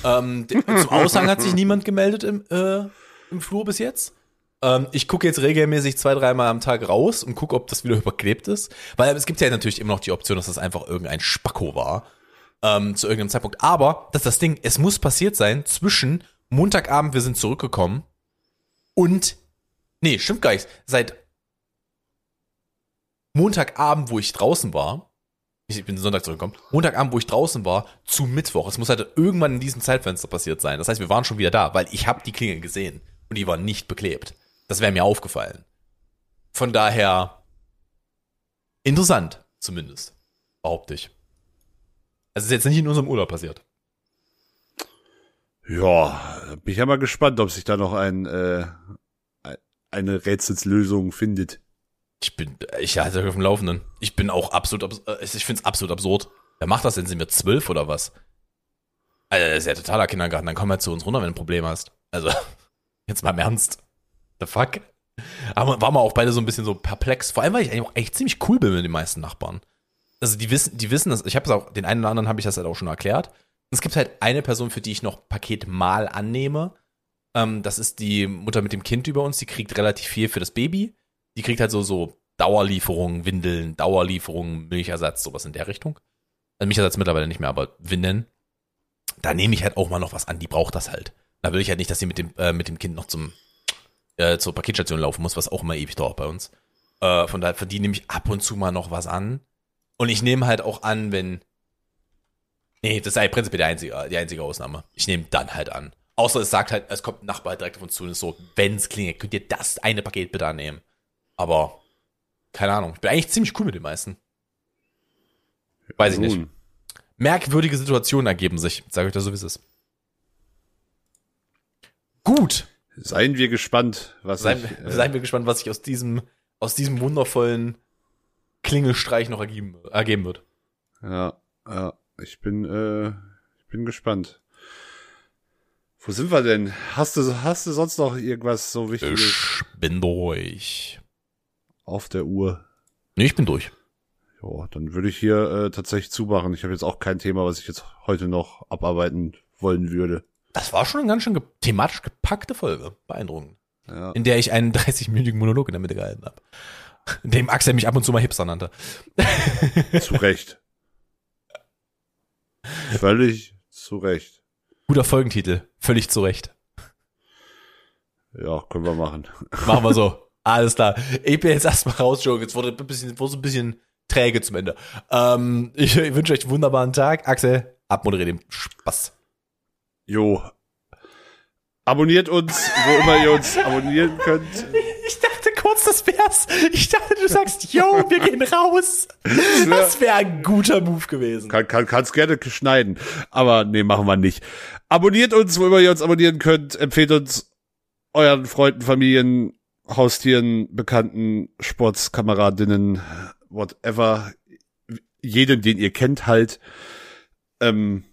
Speaker 2: Ähm, zum Aushang hat sich niemand gemeldet im, äh, im Flur bis jetzt. Ähm, ich gucke jetzt regelmäßig zwei, dreimal am Tag raus und gucke, ob das wieder überklebt ist. Weil es gibt ja natürlich immer noch die Option, dass das einfach irgendein Spacko war. Ähm, zu irgendeinem Zeitpunkt. Aber, das ist das Ding, es muss passiert sein zwischen Montagabend, wir sind zurückgekommen und, nee, stimmt gar nicht, seit Montagabend, wo ich draußen war, ich bin Sonntag zurückgekommen, Montagabend, wo ich draußen war, zu Mittwoch. Es muss halt irgendwann in diesem Zeitfenster passiert sein. Das heißt, wir waren schon wieder da, weil ich habe die Klingel gesehen und die war nicht beklebt. Das wäre mir aufgefallen. Von daher interessant, zumindest, behaupte ich. Also ist jetzt nicht in unserem Urlaub passiert.
Speaker 3: Ja, bin ich ja mal gespannt, ob sich da noch ein, äh, eine Rätselslösung findet.
Speaker 2: Ich bin, ich halte auf dem Laufenden. Ich bin auch absolut, äh, ich finde es absolut absurd. Wer macht das denn? Sind wir zwölf oder was? Alter, das ist ja totaler Kindergarten. Dann komm mal zu uns runter, wenn du ein Problem hast. Also, jetzt mal im Ernst. The fuck? Aber waren wir auch beide so ein bisschen so perplex. Vor allem, weil ich eigentlich auch echt ziemlich cool bin mit den meisten Nachbarn also die wissen, die wissen das, ich habe es auch, den einen oder anderen habe ich das halt auch schon erklärt. Es gibt halt eine Person, für die ich noch Paket mal annehme. Ähm, das ist die Mutter mit dem Kind über uns, die kriegt relativ viel für das Baby. Die kriegt halt so, so Dauerlieferungen, Windeln, Dauerlieferungen, Milchersatz, sowas in der Richtung. Also Milchersatz mittlerweile nicht mehr, aber Windeln. Da nehme ich halt auch mal noch was an, die braucht das halt. Da will ich halt nicht, dass sie mit dem, äh, mit dem Kind noch zum, äh, zur Paketstation laufen muss, was auch immer ewig dauert bei uns. Äh, von daher, für die nehme ich ab und zu mal noch was an. Und ich nehme halt auch an, wenn. Nee, das ist eigentlich prinzipiell die einzige, die einzige Ausnahme. Ich nehme dann halt an. Außer es sagt halt, es kommt ein Nachbar direkt auf uns zu und ist so, wenn es klingelt, könnt ihr das eine Paket bitte annehmen. Aber, keine Ahnung. Ich bin eigentlich ziemlich cool mit den meisten. Weiß ich nicht. Merkwürdige Situationen ergeben sich. Sag euch das so, wie es ist. Gut.
Speaker 3: Seien wir gespannt, was
Speaker 2: seien, ich, äh, seien wir gespannt, was sich aus diesem, aus diesem wundervollen Klingelstreich noch ergeben, ergeben wird.
Speaker 3: Ja, ja, ich bin, äh, ich bin gespannt. Wo sind wir denn? Hast du, hast du sonst noch irgendwas so wichtiges?
Speaker 2: Ich bin durch.
Speaker 3: Auf der Uhr.
Speaker 2: Nee, ich bin durch.
Speaker 3: Ja, dann würde ich hier äh, tatsächlich zumachen. Ich habe jetzt auch kein Thema, was ich jetzt heute noch abarbeiten wollen würde.
Speaker 2: Das war schon eine ganz schön ge thematisch gepackte Folge. Beeindruckend.
Speaker 3: Ja.
Speaker 2: In der ich einen 30-minütigen Monolog in der Mitte gehalten habe dem Axel mich ab und zu mal Hipster nannte.
Speaker 3: zu Recht. Völlig zu Recht.
Speaker 2: Guter Folgentitel. Völlig zu Recht.
Speaker 3: Ja, können wir machen.
Speaker 2: Machen wir so. Alles klar. Ich bin jetzt erstmal raus, Joe. Jetzt wurde ein bisschen, wurde ein bisschen träge zum Ende. Ähm, ich, ich wünsche euch einen wunderbaren Tag. Axel, abmoderiert den Spaß.
Speaker 3: Jo. Abonniert uns, wo immer ihr uns abonnieren könnt.
Speaker 2: Ich dachte kurz, das wär's. Ich dachte, du sagst, yo, wir gehen raus. Das wäre ein guter Move gewesen.
Speaker 3: Kann, kann, kannst gerne schneiden. Aber nee, machen wir nicht. Abonniert uns, wo immer ihr uns abonnieren könnt. Empfehlt uns euren Freunden, Familien, Haustieren, Bekannten, Sportskameradinnen, whatever. Jeden, den ihr kennt, halt. Ähm,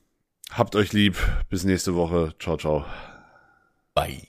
Speaker 3: habt euch lieb. Bis nächste Woche. Ciao, ciao.
Speaker 2: Bye.